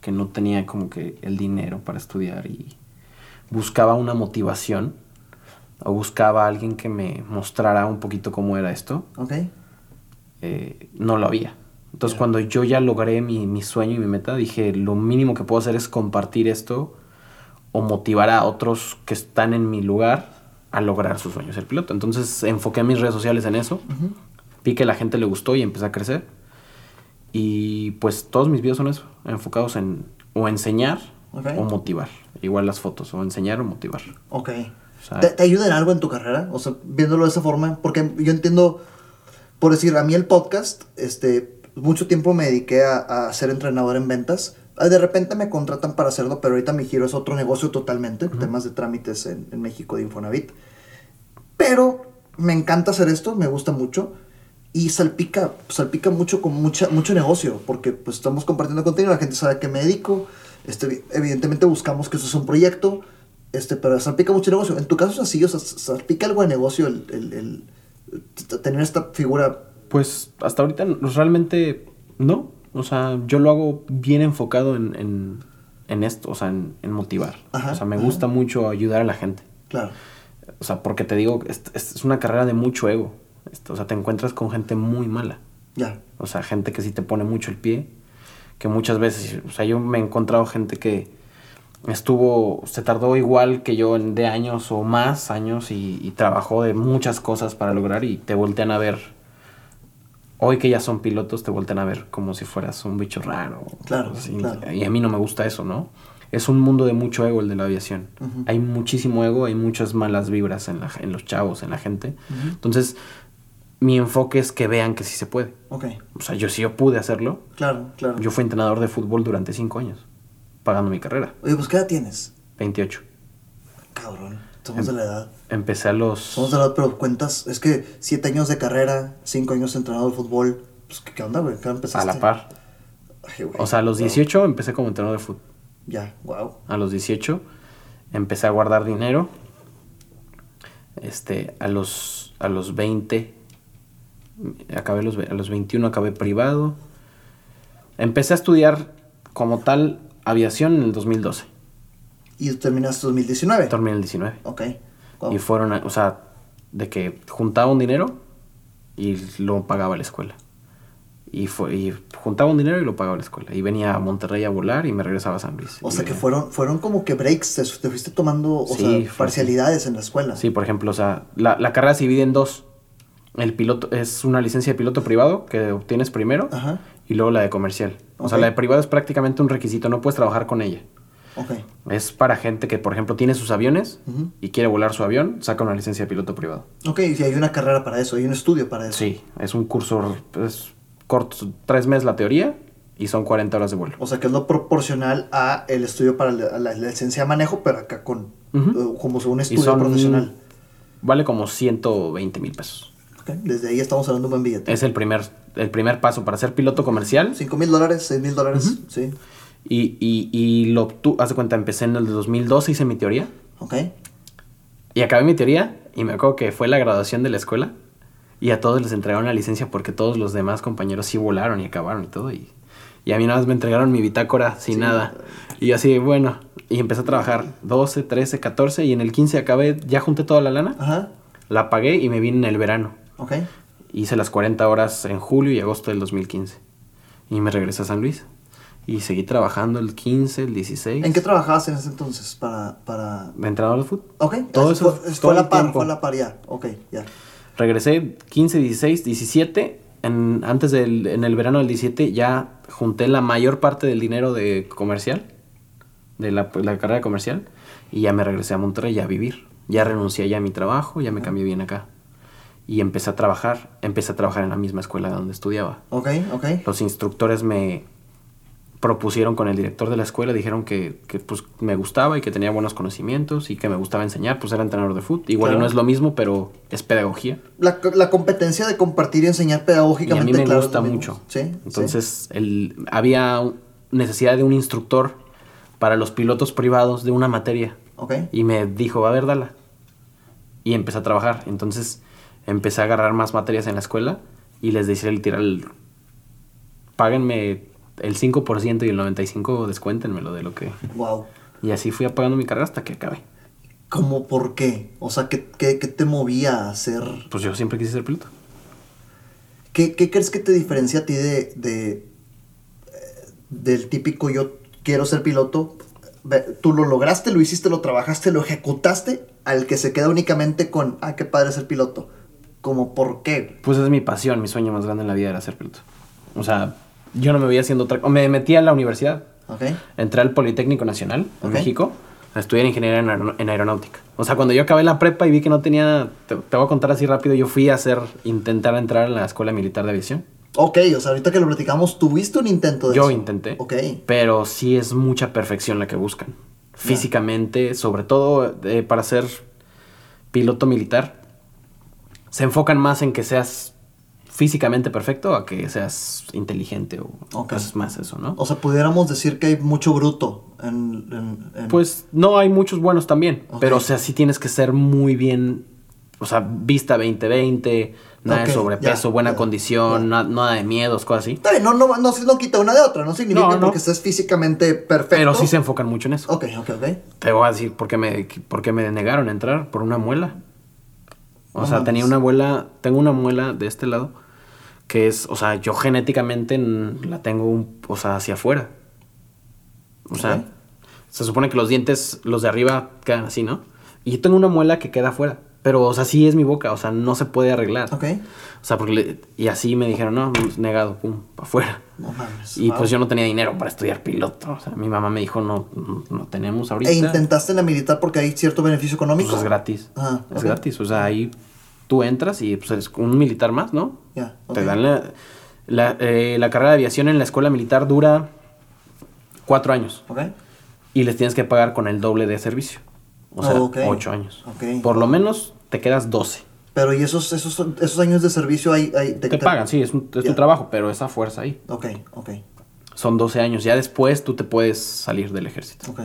que no tenía como que el dinero para estudiar y buscaba una motivación o buscaba a alguien que me mostrara un poquito cómo era esto, Ok. eh, no lo había. Entonces cuando yo ya logré mi, mi sueño y mi meta, dije, lo mínimo que puedo hacer es compartir esto o motivar a otros que están en mi lugar a lograr sus sueños ser piloto. Entonces enfoqué mis redes sociales en eso, vi que la gente le gustó y empecé a crecer. Y pues todos mis videos son eso, enfocados en o enseñar O motivar. Igual las fotos, o enseñar o motivar. Ok. O sea, ¿Te, te ayuda en algo en tu carrera? O sea, viéndolo de esa forma. Porque yo entiendo, por decir, a mí el podcast, este, mucho tiempo me dediqué a, a ser entrenador en ventas. Ah, De repente me contratan para hacerlo, pero ahorita mi giro es otro negocio totalmente, temas de trámites en, en México de Infonavit. Pero me encanta hacer esto, me gusta mucho. Y salpica, salpica mucho con mucha, mucho negocio, porque pues estamos compartiendo contenido, la gente sabe a qué me dedico, este, evidentemente buscamos que eso sea un proyecto, este, pero salpica mucho negocio. En tu caso es así, o sea, salpica algo de negocio el, el- tener esta figura. Pues hasta ahorita realmente no. O sea, yo lo hago bien enfocado en, en, en esto, o sea, en, en motivar. Ajá, o sea, me ajá. gusta mucho ayudar a la gente. Claro. O sea, porque te digo, es, es una carrera de mucho ego. Esto, o sea, te encuentras con gente muy mala. Ya. O sea, gente que sí te pone mucho el pie. Que muchas veces, o sea, yo me he encontrado gente que estuvo, se tardó igual que yo en de años o más años y, y trabajó de muchas cosas para lograr y te voltean a ver. Hoy que ya son pilotos, te voltean a ver como si fueras un bicho raro. Claro, así. claro. Y a mí no me gusta eso, ¿no? Es un mundo de mucho ego el de la aviación. Hay muchísimo ego, hay muchas malas vibras en, la, en los chavos, en la gente. Entonces, mi enfoque es que vean que sí se puede. Ok. O sea, yo si yo pude hacerlo, Claro, claro. yo fui entrenador de fútbol durante cinco años, pagando mi carrera, Oye, pues ¿qué edad tienes? 28. 28. Cabrón, somos de la edad. Empecé a los... Somos de la edad, pero cuentas, es que 7 años de carrera, 5 años de entrenador de fútbol. Pues, ¿qué, onda, güey? ¿Qué a empezaste? la par. Ay, güey, O sea, a los wow. 18 empecé como entrenador de fútbol. Ya, wow. A los 18 empecé a guardar dinero. Este, a los, a los 20, acabé los, a los 21 acabé privado. Empecé a estudiar como tal aviación en el 2012. Y terminaste 2019. Terminé en el 19. Ok. Wow. Y fueron, o sea, de que juntaba un dinero y lo pagaba la escuela. Y, fue, y juntaba un dinero y lo pagaba la escuela. Y venía a Monterrey a volar y me regresaba a San Luis. O sea que venía- fueron, fueron como que breaks, te, te fuiste tomando o Sí, sea, parcialidades en la escuela. Sí, por ejemplo, o sea, la, la carrera se divide en dos. El piloto es una licencia de piloto privado que obtienes primero Ajá, y luego la de comercial. O sea, la de privado es prácticamente un requisito, no puedes trabajar con ella. ok. Es para gente que, por ejemplo, tiene sus aviones y quiere volar su avión, saca una licencia de piloto privado. Ok, y hay una carrera para eso, hay un estudio para eso. Sí, es un curso, es corto, tres meses la teoría y son 40 horas de vuelo. O sea que es lo proporcional a el estudio para la, la licencia de manejo, pero acá con eh, como un estudio son, profesional. vale como 120 mil pesos. Desde ahí estamos hablando de un buen billete. Es el primer, el primer paso para ser piloto comercial. 5 mil dólares, 6 mil dólares, sí. Y, y, y lo obtu- haz de cuenta, empecé en el 2012, hice mi teoría. Ok. Y acabé mi teoría y me acuerdo que fue la graduación de la escuela y a todos les entregaron la licencia porque todos los demás compañeros sí volaron y acabaron y todo. Y, y a mí nada más me entregaron mi bitácora sin Sí. nada. Y yo así, bueno, y empecé a trabajar 12, 13, 14 y en el 15 acabé, ya junté toda la lana, Ajá. la pagué y me vine en el verano. Ok. Hice las 40 horas en julio y agosto del 2015. Y me regresé a San Luis. Y seguí trabajando el 15, el 16. ¿En qué trabajabas en ese entonces para... para... De entrenador de fútbol. Ok, Todo eso fue, todo fue la par, tiempo. fue la par ya. Ok, ya. Regresé 15, 16, 17. En, antes del en el verano del 17 ya junté la mayor parte del dinero de comercial, de la, la carrera comercial, y ya me regresé a Monterrey a vivir. Ya renuncié ya a mi trabajo, ya me cambié bien acá. Y empecé a trabajar, empecé a trabajar en la misma escuela donde estudiaba. Ok, ok. Los instructores me propusieron con el director de la escuela, dijeron que, que, pues me gustaba y que tenía buenos conocimientos y que me gustaba enseñar, pues era entrenador de fútbol. Igual Claro. no es lo mismo, pero es pedagogía. La, la competencia de compartir y enseñar Y a pedagógicamente, mí me claro, gusta mucho. Sí, sí. Entonces, el, había necesidad de un instructor para los pilotos privados de una materia. Ok. Y me dijo, a ver, dala. Y empecé a trabajar. Entonces, empecé a agarrar más materias en la escuela y les decía literal, el, páguenme el 5% y el 95% descuéntenmelo de lo que... Wow. Y así fui apagando mi carrera hasta que acabé. ¿Cómo por qué? O sea, ¿qué, qué, qué te movía a hacer? Pues yo siempre quise ser piloto. ¿Qué, qué crees que te diferencia a ti de, de eh, del típico yo quiero ser piloto? Tú lo lograste, lo hiciste, lo trabajaste, lo ejecutaste, al que se queda únicamente con, ah, qué padre ser piloto. ¿Cómo por qué? Pues es mi pasión, mi sueño más grande en la vida era ser piloto. O sea, yo no me veía haciendo otra... O me metí a la universidad. ¿Ok? Entré al Politécnico Nacional en. México a estudiar ingeniería en, aeron- en aeronáutica. O sea, cuando yo acabé la prepa y vi que no tenía, te, te voy a contar así rápido, yo fui a hacer, intentar entrar a la Escuela Militar de Aviación. Ok, o sea, ahorita que lo platicamos, ¿tuviste un intento de Yo eso? intenté, Ok. pero sí es mucha perfección la que buscan. Físicamente, sobre todo eh, para ser piloto militar, se enfocan más en que seas físicamente perfecto a que seas inteligente o Ok. es más eso, ¿no? O sea, pudiéramos decir que hay mucho bruto en... en- en- Pues no hay muchos buenos también, pero o sea, sí tienes que ser muy bien, o sea, vista 20-20, nada de sobrepeso, ya, buena ya, condición, ya. na- nada de miedos, cosas así. Está bien, no, no, no, no quita una de otra, no significa No, no. porque estés físicamente perfecto. Pero sí se enfocan mucho en eso. Ok, ok, ok. Te voy a decir por qué me, por qué me denegaron a entrar, por una muela. O No sea, mames. tenía una muela, tengo una muela de este lado, que es, o sea, yo genéticamente la tengo, un, o sea, hacia afuera. O sea, se supone que los dientes, los de arriba, quedan así, ¿no? Y yo tengo una muela que queda afuera. Pero, o sea, sí es mi boca, o sea, no se puede arreglar. Ok. O sea, porque le- y así me dijeron, no, pues, negado, pum, para afuera. No mames. Y wow. pues yo no tenía dinero para estudiar piloto. O sea, mi mamá me dijo, no, no, no tenemos ahorita. E intentaste en la militar porque hay cierto beneficio económico. Pues es gratis. Ah, es gratis. O sea, ahí tú entras y pues eres un militar más, ¿no? Ya. Te dan la, la, eh, la carrera de aviación en la escuela militar dura cuatro años. Ok. Y les tienes que pagar con el doble de servicio. O sea, Oh, ok. ocho años. Ok. Por lo menos te quedas 12. Pero y esos, esos, esos años de servicio hay... hay Te pagan, sí, es, un- es Ya. tu trabajo, pero esa fuerza ahí. Ok, ok, Son 12 años. Ya después tú te puedes salir del ejército. ok.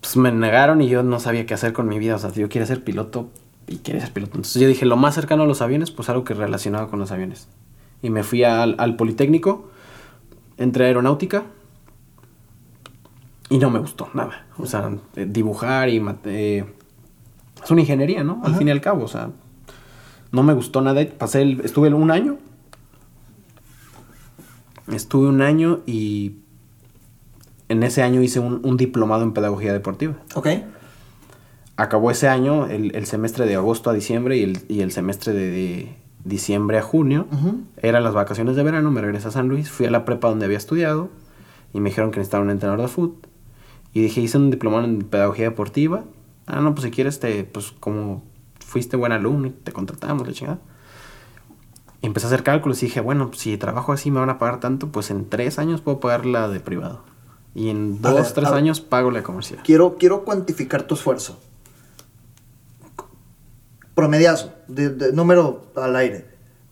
Pues me negaron y yo no sabía qué hacer con mi vida. O sea, yo quería ser piloto y quería ser piloto. Entonces yo dije, lo más cercano a los aviones, pues algo que relacionado con los aviones. Y me fui al, al Politécnico, entré a aeronáutica y no me gustó nada. O sea, eh, dibujar y... mat- eh, es una ingeniería, ¿no? Al Ajá. fin y al cabo, o sea, no me gustó nada. Pasé el, estuve un año Estuve un año y en ese año hice un, un diplomado en pedagogía deportiva. Ok. Acabó ese año, el, el semestre de agosto a diciembre y el, y el semestre de, de diciembre a junio. Ujú. Eran las vacaciones de verano, me regresé a San Luis, fui a la prepa donde había estudiado y me dijeron que necesitaba un entrenador de fútbol. Y dije, hice un diplomado en pedagogía deportiva. Ah, no, pues si quieres, te, pues como fuiste buen alumno y te contratamos, la chingada. Y empecé a hacer cálculos y dije, bueno, pues, si trabajo así me van a pagar tanto, pues en tres años puedo pagar la de privado. Y en A dos, ver, tres ver. años pago la comercial. Quiero, quiero cuantificar tu esfuerzo. Promediazo, de, de número al aire.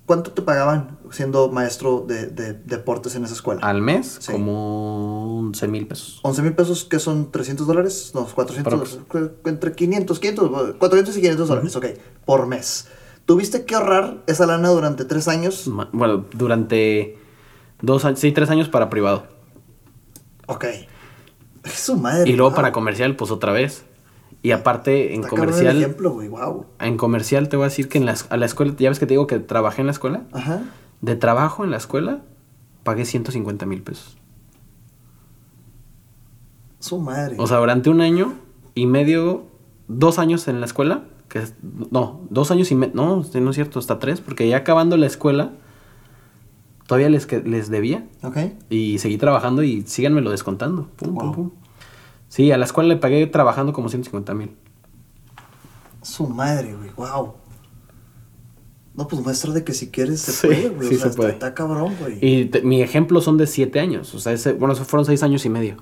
¿Cuánto te pagaban siendo maestro de, de deportes en esa escuela? Al mes, Sí. como 11 mil pesos. 11 mil pesos, que son 300 dólares? No, 400, Prox. entre 500, 500, 400 y 500 dólares, ok, por mes. ¿Tuviste que ahorrar esa lana durante tres años? Bueno, durante dos años, sí, tres años para privado. Ok. Es su madre. Y luego wow. para comercial, pues otra vez. Y aparte, en Está comercial, ejemplo, wow. en comercial te voy a decir que en la, a la escuela, ya ves que te digo que trabajé en la escuela. Ajá. De trabajo en la escuela, pagué 150 mil pesos. Su madre. O sea, durante un año y medio, dos años en la escuela, que no, dos años y medio, no, no es cierto, hasta tres, porque ya acabando la escuela, todavía les, que- les debía. ok. Y seguí trabajando y síganmelo descontando. Pum, pum, Wow. pum. Sí, a la escuela le pagué trabajando como 150 mil. Su madre, güey, wow. No, pues muestra de que si quieres se Sí, puede, güey. sí o sea, se está- puede. Está, cabrón, güey. Y te- mi ejemplo son de siete años. O sea, ese, bueno, esos fueron seis años y medio.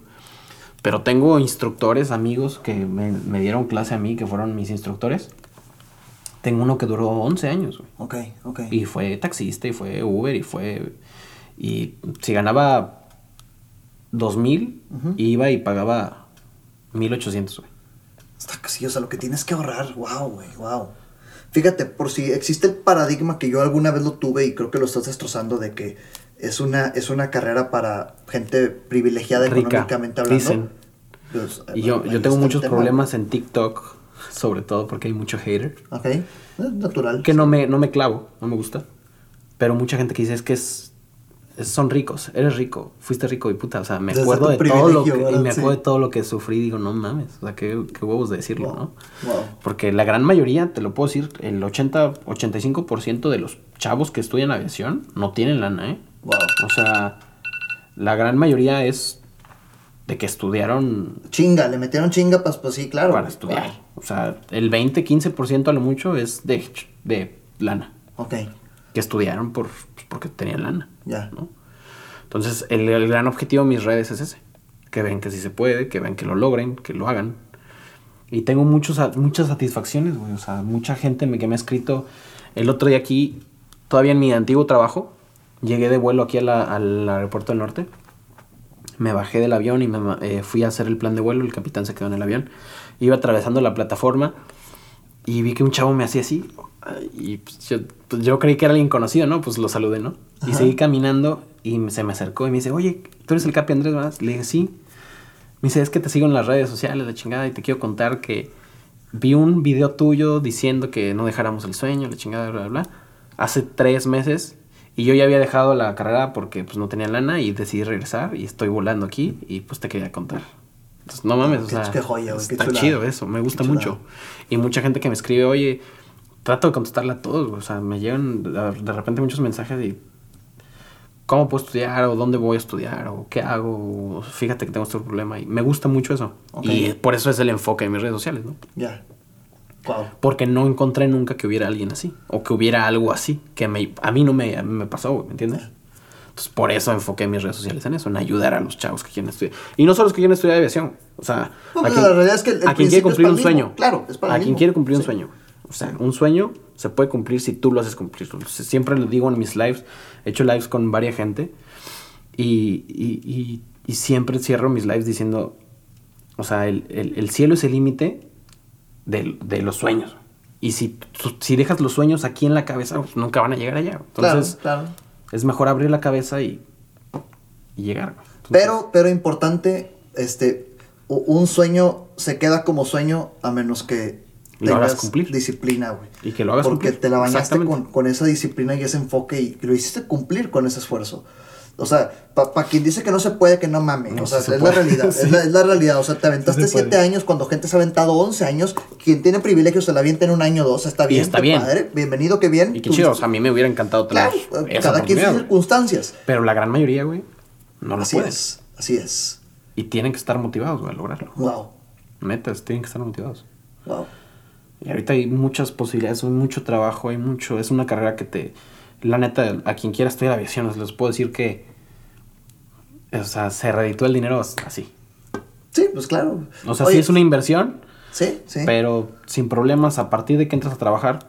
Pero tengo instructores, amigos que me, me dieron clase a mí, que fueron mis instructores. Tengo uno que duró 11 años, güey. Ok, ok. Y fue taxista, y fue Uber, y fue... Y si ganaba 2000, Ujú. iba y pagaba 1800, güey. Está casi, o sea, lo que tienes que ahorrar, wow, güey, wow. Fíjate, por si existe el paradigma que yo alguna vez lo tuve y creo que lo estás destrozando de que es una, es una carrera para gente privilegiada Rica, económicamente hablando. dicen. Pues, Y yo, yo tengo muchos problemas en TikTok, sobre todo porque hay mucho hater. Ok, es natural. Que no me, no me clavo, no me gusta. Pero mucha gente que dice es que es- son ricos, eres rico, fuiste rico y puta, o sea, me acuerdo de todo lo que, y me acuerdo Sí. de todo lo que sufrí y digo, no mames, o sea, qué, qué huevos de decirlo, Wow, ¿no? wow. Porque la gran mayoría, te lo puedo decir, el 80, 85% de los chavos que estudian aviación no tienen lana, ¿eh? Wow. O sea, la gran mayoría es de que estudiaron Chinga, le metieron chinga, pues, pues sí, claro. para estudiar. O sea, el 20, 15% a lo mucho es de, de lana. Ok, Que estudiaron por, pues, porque tenían lana. ya. ¿no? Entonces, el, el gran objetivo de mis redes es ese. Que ven que sí se puede, que ven que lo logren, que lo hagan. Y tengo muchos, muchas satisfacciones, güey. O sea, mucha gente me, que me ha escrito. El otro día aquí, todavía en mi antiguo trabajo, llegué de vuelo aquí a la- al aeropuerto del norte. Me bajé del avión y me eh, fui a hacer el plan de vuelo. El capitán se quedó en el avión. Iba atravesando la plataforma y vi que un chavo me hacía así. Y pues, yo, pues, yo creí que era alguien conocido, ¿no? Pues lo saludé, ¿no? Y Ajá. seguí caminando y se me acercó y me dice, oye, ¿tú eres el Capi Andrés, verdad? Le dije, sí. Me dice, es que te sigo en las redes sociales, la chingada, y te quiero contar que vi un video tuyo diciendo que no dejáramos el sueño, la chingada, bla, bla, bla, hace tres meses. Y yo ya había dejado la carrera porque pues no tenía lana y decidí regresar y estoy volando aquí y pues te quería contar. Entonces, no mames, o Qué- sea, qué joya, güey, qué está chulada. chido eso, me gusta Qué mucho. Y mucha gente que me escribe, oye, trato de contestarle a todos, o sea, me llegan de de repente muchos mensajes y cómo puedo estudiar o dónde voy a estudiar o qué hago, o fíjate que tengo este problema y me gusta mucho eso. Y por eso es el enfoque de mis redes sociales, ¿no? Ya. Wow. Porque no encontré nunca que hubiera alguien así o que hubiera algo así que me, a mí no me, me pasó, ¿me entiendes? Entonces por eso enfoqué mis redes sociales en eso, en ayudar a los chavos que quieren estudiar. Y no solo los que quieren estudiar aviación, o sea, No, a quien, la realidad es que el- a quien quiere cumplir un mismo. sueño. Claro, es para A quien quiere cumplir un sueño. O sea, un sueño se puede cumplir si tú lo haces cumplir. Siempre lo digo en mis lives. He hecho lives con varias gente. Y, y- y- y siempre cierro mis lives diciendo, o sea, el, el- el cielo es el límite de, de los sueños. Y si, si dejas los sueños aquí en la cabeza, pues nunca van a llegar allá. Entonces, claro, claro. es mejor abrir la cabeza y, llegar. Entonces, Pero, pero importante, este, un sueño se queda como sueño a menos que Lo hagas cumplir. disciplina, güey. Y que lo hagas Porque cumplir. te la bañaste con, con esa disciplina y ese enfoque y lo hiciste cumplir con ese esfuerzo. O sea, para quien dice que no se puede, que no mame. No, o sea, sí se es la puede. realidad. Sí. Es, la, es la realidad. O sea, te aventaste Sí se puede. 7 años cuando gente se ha aventado 11 años. Quien tiene privilegios se la avienta en un año o dos. Está bien. está qué bien. padre. Bienvenido, qué bien. Y qué chido, o sea, a mí me hubiera encantado tener Claro, cada quien sus circunstancias. Pero la gran mayoría, güey, no lo Así pueden. es. Así es. Y tienen que estar motivados, güey, a lograrlo. Wow. Metas, tienen que estar motivados. Wow. Y ahorita hay muchas posibilidades, hay mucho trabajo, hay mucho. Es una carrera que te. La neta, a quien quiera estudiar aviación, les puedo decir que. O sea, se reditúa el dinero así. Sí, pues claro. O sea, Oye, sí es una inversión, Sí, sí. pero sin problemas, a partir de que entras a trabajar,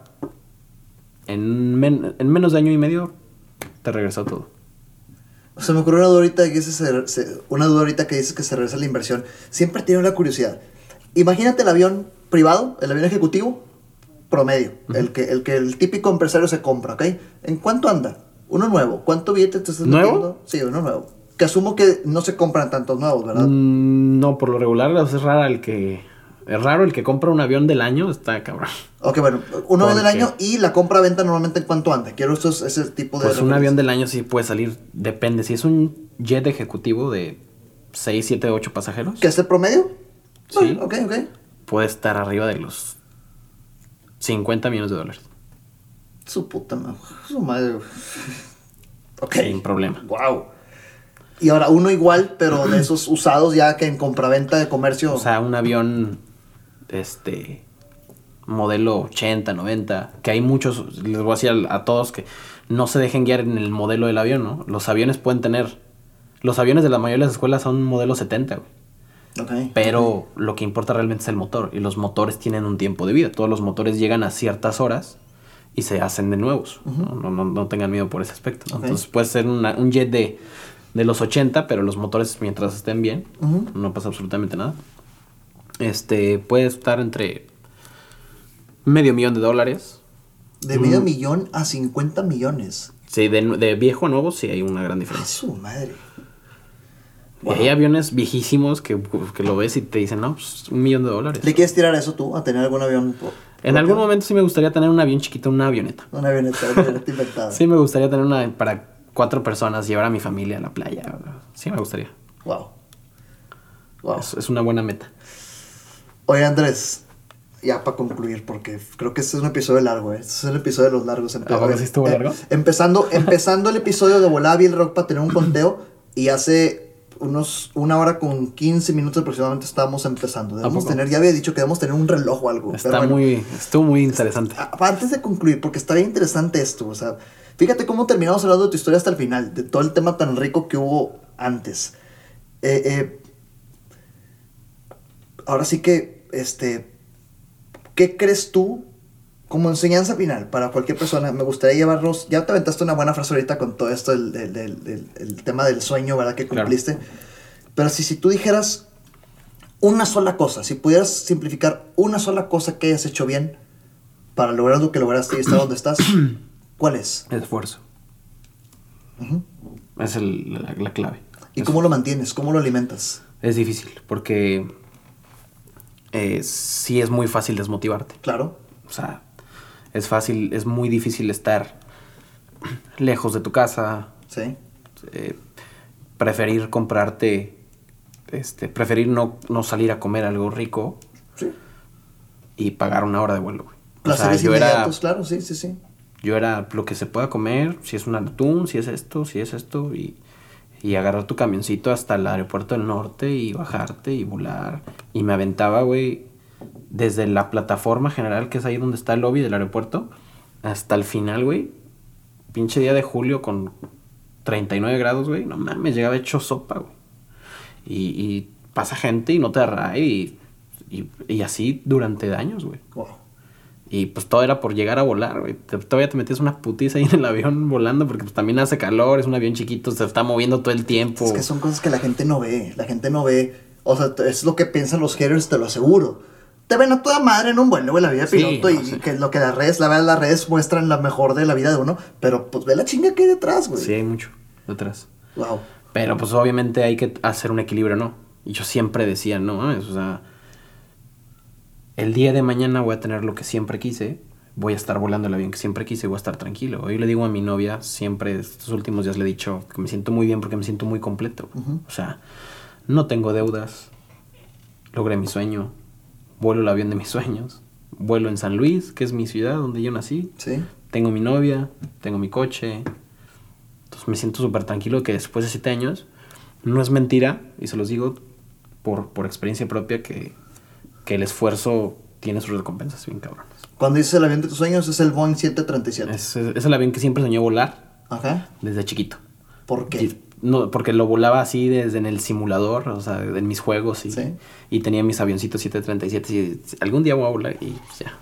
en, men- en menos de año y medio, te regresó todo. Se me ocurrió una duda ahorita que dices, una duda ahorita que dices que se regresa la inversión. Siempre tiene una curiosidad. Imagínate el avión privado, el avión ejecutivo, promedio, el, que, el que el típico empresario se compra, ¿ok? ¿En cuánto anda? Uno nuevo. ¿Cuánto billete te estás ¿Nuevo? metiendo? Sí, uno nuevo. Que asumo que no se compran tantos nuevos, ¿verdad? Mm, no, por lo regular es raro el que. Es raro el que compra un avión del año, está cabrón. Ok, bueno, uno vez del año y la compra-venta normalmente en cuánto anda. Quiero estos, ese tipo de... Pues un avión del año sí puede salir, depende. Si es un jet ejecutivo de 6, 7, 8 pasajeros, ¿Qué es el promedio? Sí. Ah, ok, ok. Puede estar arriba de los 50 millones de dólares. Su puta madre. Su madre. Ok. Sin problema. Wow. Y ahora uno igual, pero de esos usados ya que en compraventa de comercio. O sea, un avión, este, modelo 80, 90, que hay muchos, les voy a decir a, a todos que no se dejen guiar en el modelo del avión, ¿no? Los aviones pueden tener, los aviones de la mayoría de las escuelas son modelo 70, güey. Pero lo que importa realmente es el motor. Y los motores tienen un tiempo de vida. Todos los motores llegan a ciertas horas y se hacen de nuevos. ¿no? No, no- no tengan miedo por ese aspecto. Entonces puede ser una- un jet de, de los 80, pero los motores mientras estén bien, no pasa absolutamente nada. Este puede estar entre medio millón de dólares. De medio millón a 50 millones. Sí, de, de viejo a nuevo sí hay una gran A diferencia. su madre. Y hay aviones viejísimos que, que lo ves y te dicen, no, pues un millón de dólares. ¿Le quieres tirar eso tú? ¿A tener algún avión? En algún momento sí me gustaría tener un avión chiquito, una avioneta. Una avioneta, una avioneta inventada. Sí me gustaría tener una para cuatro personas, llevar a mi familia a la playa. Sí me gustaría. Wow. Wow. Es, es una buena meta. Oye, Andrés. Ya para concluir, porque creo que este es un episodio largo, ¿eh? Este es el episodio de los largos. Empe- ¿A sí estuvo eh, largo? empezando, empezando el episodio de Volaba el Rock para tener un conteo y hace unos una hora con 15 minutos aproximadamente estábamos empezando. Debemos tener, ya había dicho que debemos tener un reloj o algo. Está pero bueno. muy, estuvo muy interesante. Antes de concluir, porque está bien interesante esto, o sea, fíjate cómo terminamos hablando de tu historia hasta el final, de todo el tema tan rico que hubo antes. Eh, eh, ahora sí que, este, ¿qué crees tú como enseñanza final para cualquier persona? Me gustaría llevarnos, ya te aventaste una buena frase ahorita con todo esto, el, el- el- el- tema del sueño, ¿verdad? Que Claro. cumpliste. Pero si, si tú dijeras una sola cosa, si pudieras simplificar una sola cosa que hayas hecho bien para lograr lo que lograste y estar donde estás, ¿cuál es? Esfuerzo. Es la, la clave. ¿Y cómo lo mantienes? ¿Cómo lo alimentas? Es difícil porque eh, sí es muy fácil desmotivarte. Claro. O sea, es fácil, es muy difícil estar lejos de tu casa, Sí. eh, preferir comprarte, este, preferir no, no salir a comer algo rico Sí. y pagar una hora de vuelo, güey. O sea, Placeres yo era, inmediatos, claro, sí, sí, sí. yo era lo que se pueda comer, si es un atún, si es esto, si es esto, y, y agarrar tu camioncito hasta el aeropuerto del norte y bajarte y volar. Y me aventaba, güey, desde la plataforma general, que es ahí donde está el lobby del aeropuerto, hasta el final, güey. Pinche día de julio con 39 grados, güey. No mames, llegaba hecho sopa, güey. Y, y pasa gente y no te arrae y, y, y así durante años, güey. Wow. Y pues todo era por llegar a volar, güey. Te- Todavía te metías una putiza ahí en el avión volando porque pues también hace calor, es un avión chiquito, se está moviendo todo el tiempo. Es que son cosas que la gente no ve. La gente no ve. O sea, es lo que piensan los haters, te lo aseguro. Te ven a toda madre en un vuelo, güey, la vida de Sí, piloto. y que lo que las redes, la verdad, las redes muestran la mejor de la vida de uno. Pero pues ve la chinga que hay detrás, güey. Sí, hay mucho detrás. Wow. Pero pues obviamente hay que hacer un equilibrio, ¿no? Y yo siempre decía, no mames, o sea, el día de mañana voy a tener lo que siempre quise, voy a estar volando el avión que siempre quise, voy a estar tranquilo. Hoy le digo a mi novia, siempre estos últimos días le he dicho que me siento muy bien porque me siento muy completo. O sea, no tengo deudas, logré mi sueño, vuelo el avión de mis sueños, vuelo en San Luis, que es mi ciudad donde yo nací. Sí. Tengo mi novia, tengo mi coche. Entonces me siento súper tranquilo que después de siete años, no es mentira, y se los digo por, por experiencia propia, que, que el esfuerzo tiene sus recompensas bien cabronas. Cuando dices el avión de tus sueños es el Boeing 737. Es, es- es el avión que siempre soñé volar Ajá. desde chiquito. ¿Por qué? Y- No, porque lo volaba así desde en el simulador, o sea, en mis juegos y, Sí. y tenía mis avioncitos 737 y algún día voy a volar y pues, ya.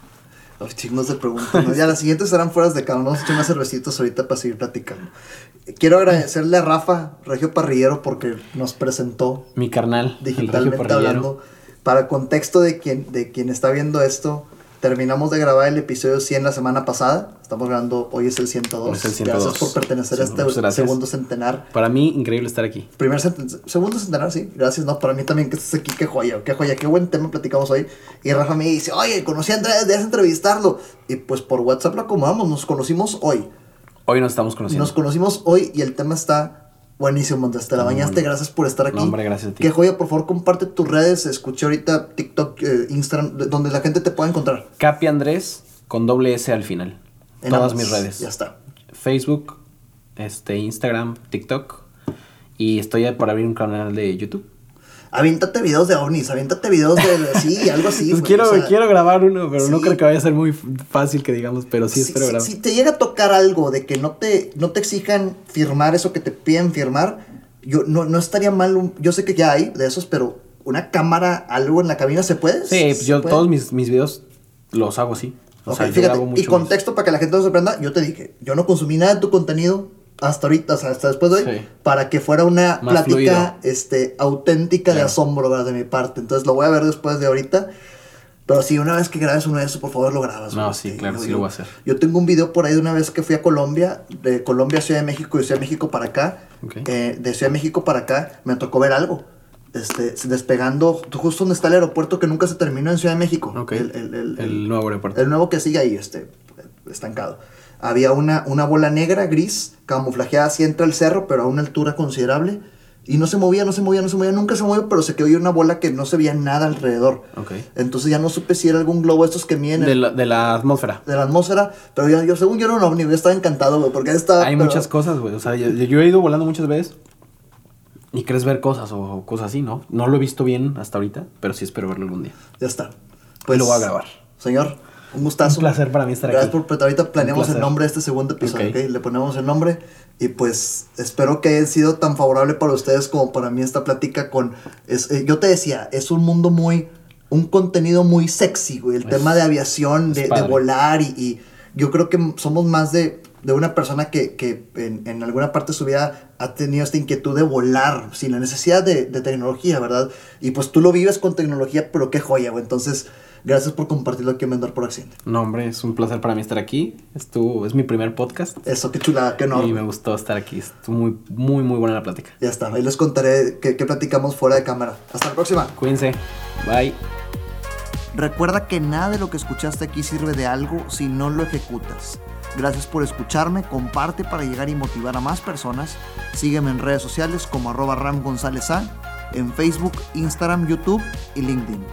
Los chingos de preguntas. ¿no? Ya las siguientes serán fueras de cada uno. Vamos a echar unas cervecitas ahorita para seguir platicando. Quiero agradecerle a Rafa, Regio Parrillero, porque nos presentó Mi carnal, digitalmente hablando. Para contexto de quien, de quien está viendo esto, terminamos de grabar el episodio 100 la semana pasada. Estamos grabando, hoy es el 102. Hoy es el 102. Gracias por pertenecer Sí, a este gracias. segundo centenar. Para mí, increíble estar aquí. Primer centen- segundo centenar, sí. Gracias, no, para mí también que estés aquí, qué joya, qué joya, qué buen tema platicamos hoy. Y Rafa me dice, oye, conocí a Andrés, debes entrevistarlo. Y pues por WhatsApp lo acomodamos, nos conocimos hoy. Hoy nos estamos conociendo. Nos conocimos hoy y el tema está buenísimo, Andrés. Te la bañaste, gracias por estar aquí. No, hombre, gracias a ti. Qué joya, por favor, comparte tus redes. Escuché ahorita TikTok, eh, Instagram, de- donde la gente te pueda encontrar. Capi Andrés con doble S al final. En Todas ambas. mis redes. Ya está. Facebook, este, Instagram, TikTok. Y estoy por abrir un canal de YouTube. Aviéntate videos de ovnis, aviéntate videos de... Sí, algo así. Pues güey, quiero, o sea, quiero grabar uno, pero no sí. creo que vaya a ser muy fácil que digamos, pero sí si, espero si- grabar. si te llega a tocar algo de que no te, no te exijan firmar eso que te piden firmar, yo no, no estaría mal. un- yo sé que ya hay de esos, pero una cámara, algo en la cabina, ¿se puede? Sí, pues ¿Se yo puede? todos mis, mis videos los hago así. O Ok, sea, yo fíjate, grabo y mucho contexto para que la gente no se sorprenda, yo te dije, yo no consumí nada de tu contenido hasta ahorita, o sea, hasta después de hoy, Sí. para que fuera una Más plática fluido. este, auténtica de Claro. asombro ¿verdad? de mi parte. Entonces lo voy a ver después de ahorita. Pero sí, una vez que grabes uno de esos, por favor lo grabas. No, sí, Este, claro, yo- sí lo voy a hacer. Yo tengo un video por ahí de una vez que fui a Colombia, de Colombia a Ciudad de México y Ciudad de México para acá. Ok. Eh, de Ciudad de México para acá me tocó ver algo. Este, despegando justo donde está el aeropuerto que nunca se terminó en Ciudad de México. Ok. El- el- el- El nuevo aeropuerto. el nuevo que sigue ahí, este, estancado. Había una, una bola negra, gris, camuflajeada así entre el cerro, pero a una altura considerable. Y no se movía, no se movía, no se movía, nunca se movió, pero se quedó ahí una bola que no se veía nada alrededor. Entonces ya no supe si era algún globo estos que miden De la, de la atmósfera. de la atmósfera, pero yo, yo según yo era un ovni, yo estaba encantado, güey, porque estaba... Hay pero- muchas cosas, güey. O sea, yo, yo he ido volando muchas veces y crees ver cosas o cosas así, ¿no? No lo he visto bien hasta ahorita, pero sí espero verlo algún día. Ya está. Lo voy a grabar. Señor, un gustazo. Un placer para mí estar Gracias aquí. por pues, ahorita planeamos el nombre de este segundo episodio, Ok. ¿ok? Le ponemos el nombre y pues espero que haya sido tan favorable para ustedes como para mí esta plática con... Es, eh, yo te decía, es un mundo muy... Un contenido muy sexy, güey. El Es- tema de aviación, de, de volar y, y yo creo que somos más de, de una persona que, que en, en alguna parte de su vida ha tenido esta inquietud de volar sin la necesidad de, de tecnología, ¿verdad? Y pues tú lo vives con tecnología, pero qué joya, güey. Entonces, gracias por compartirlo aquí en Vendor por Accidente. No, hombre, es un placer para mí estar aquí. Estuvo, es mi primer podcast Eso, qué chulada, qué honor. y me gustó estar aquí. Estuvo muy, muy, muy buena la plática. Ya está, ahí les contaré qué, qué platicamos fuera de cámara. Hasta la próxima. Cuídense. Bye. Recuerda que nada de lo que escuchaste aquí sirve de algo si no lo ejecutas. Gracias por escucharme, comparte para llegar y motivar a más personas. Sígueme en redes sociales como arroba Ram González A, en Facebook, Instagram, YouTube y LinkedIn.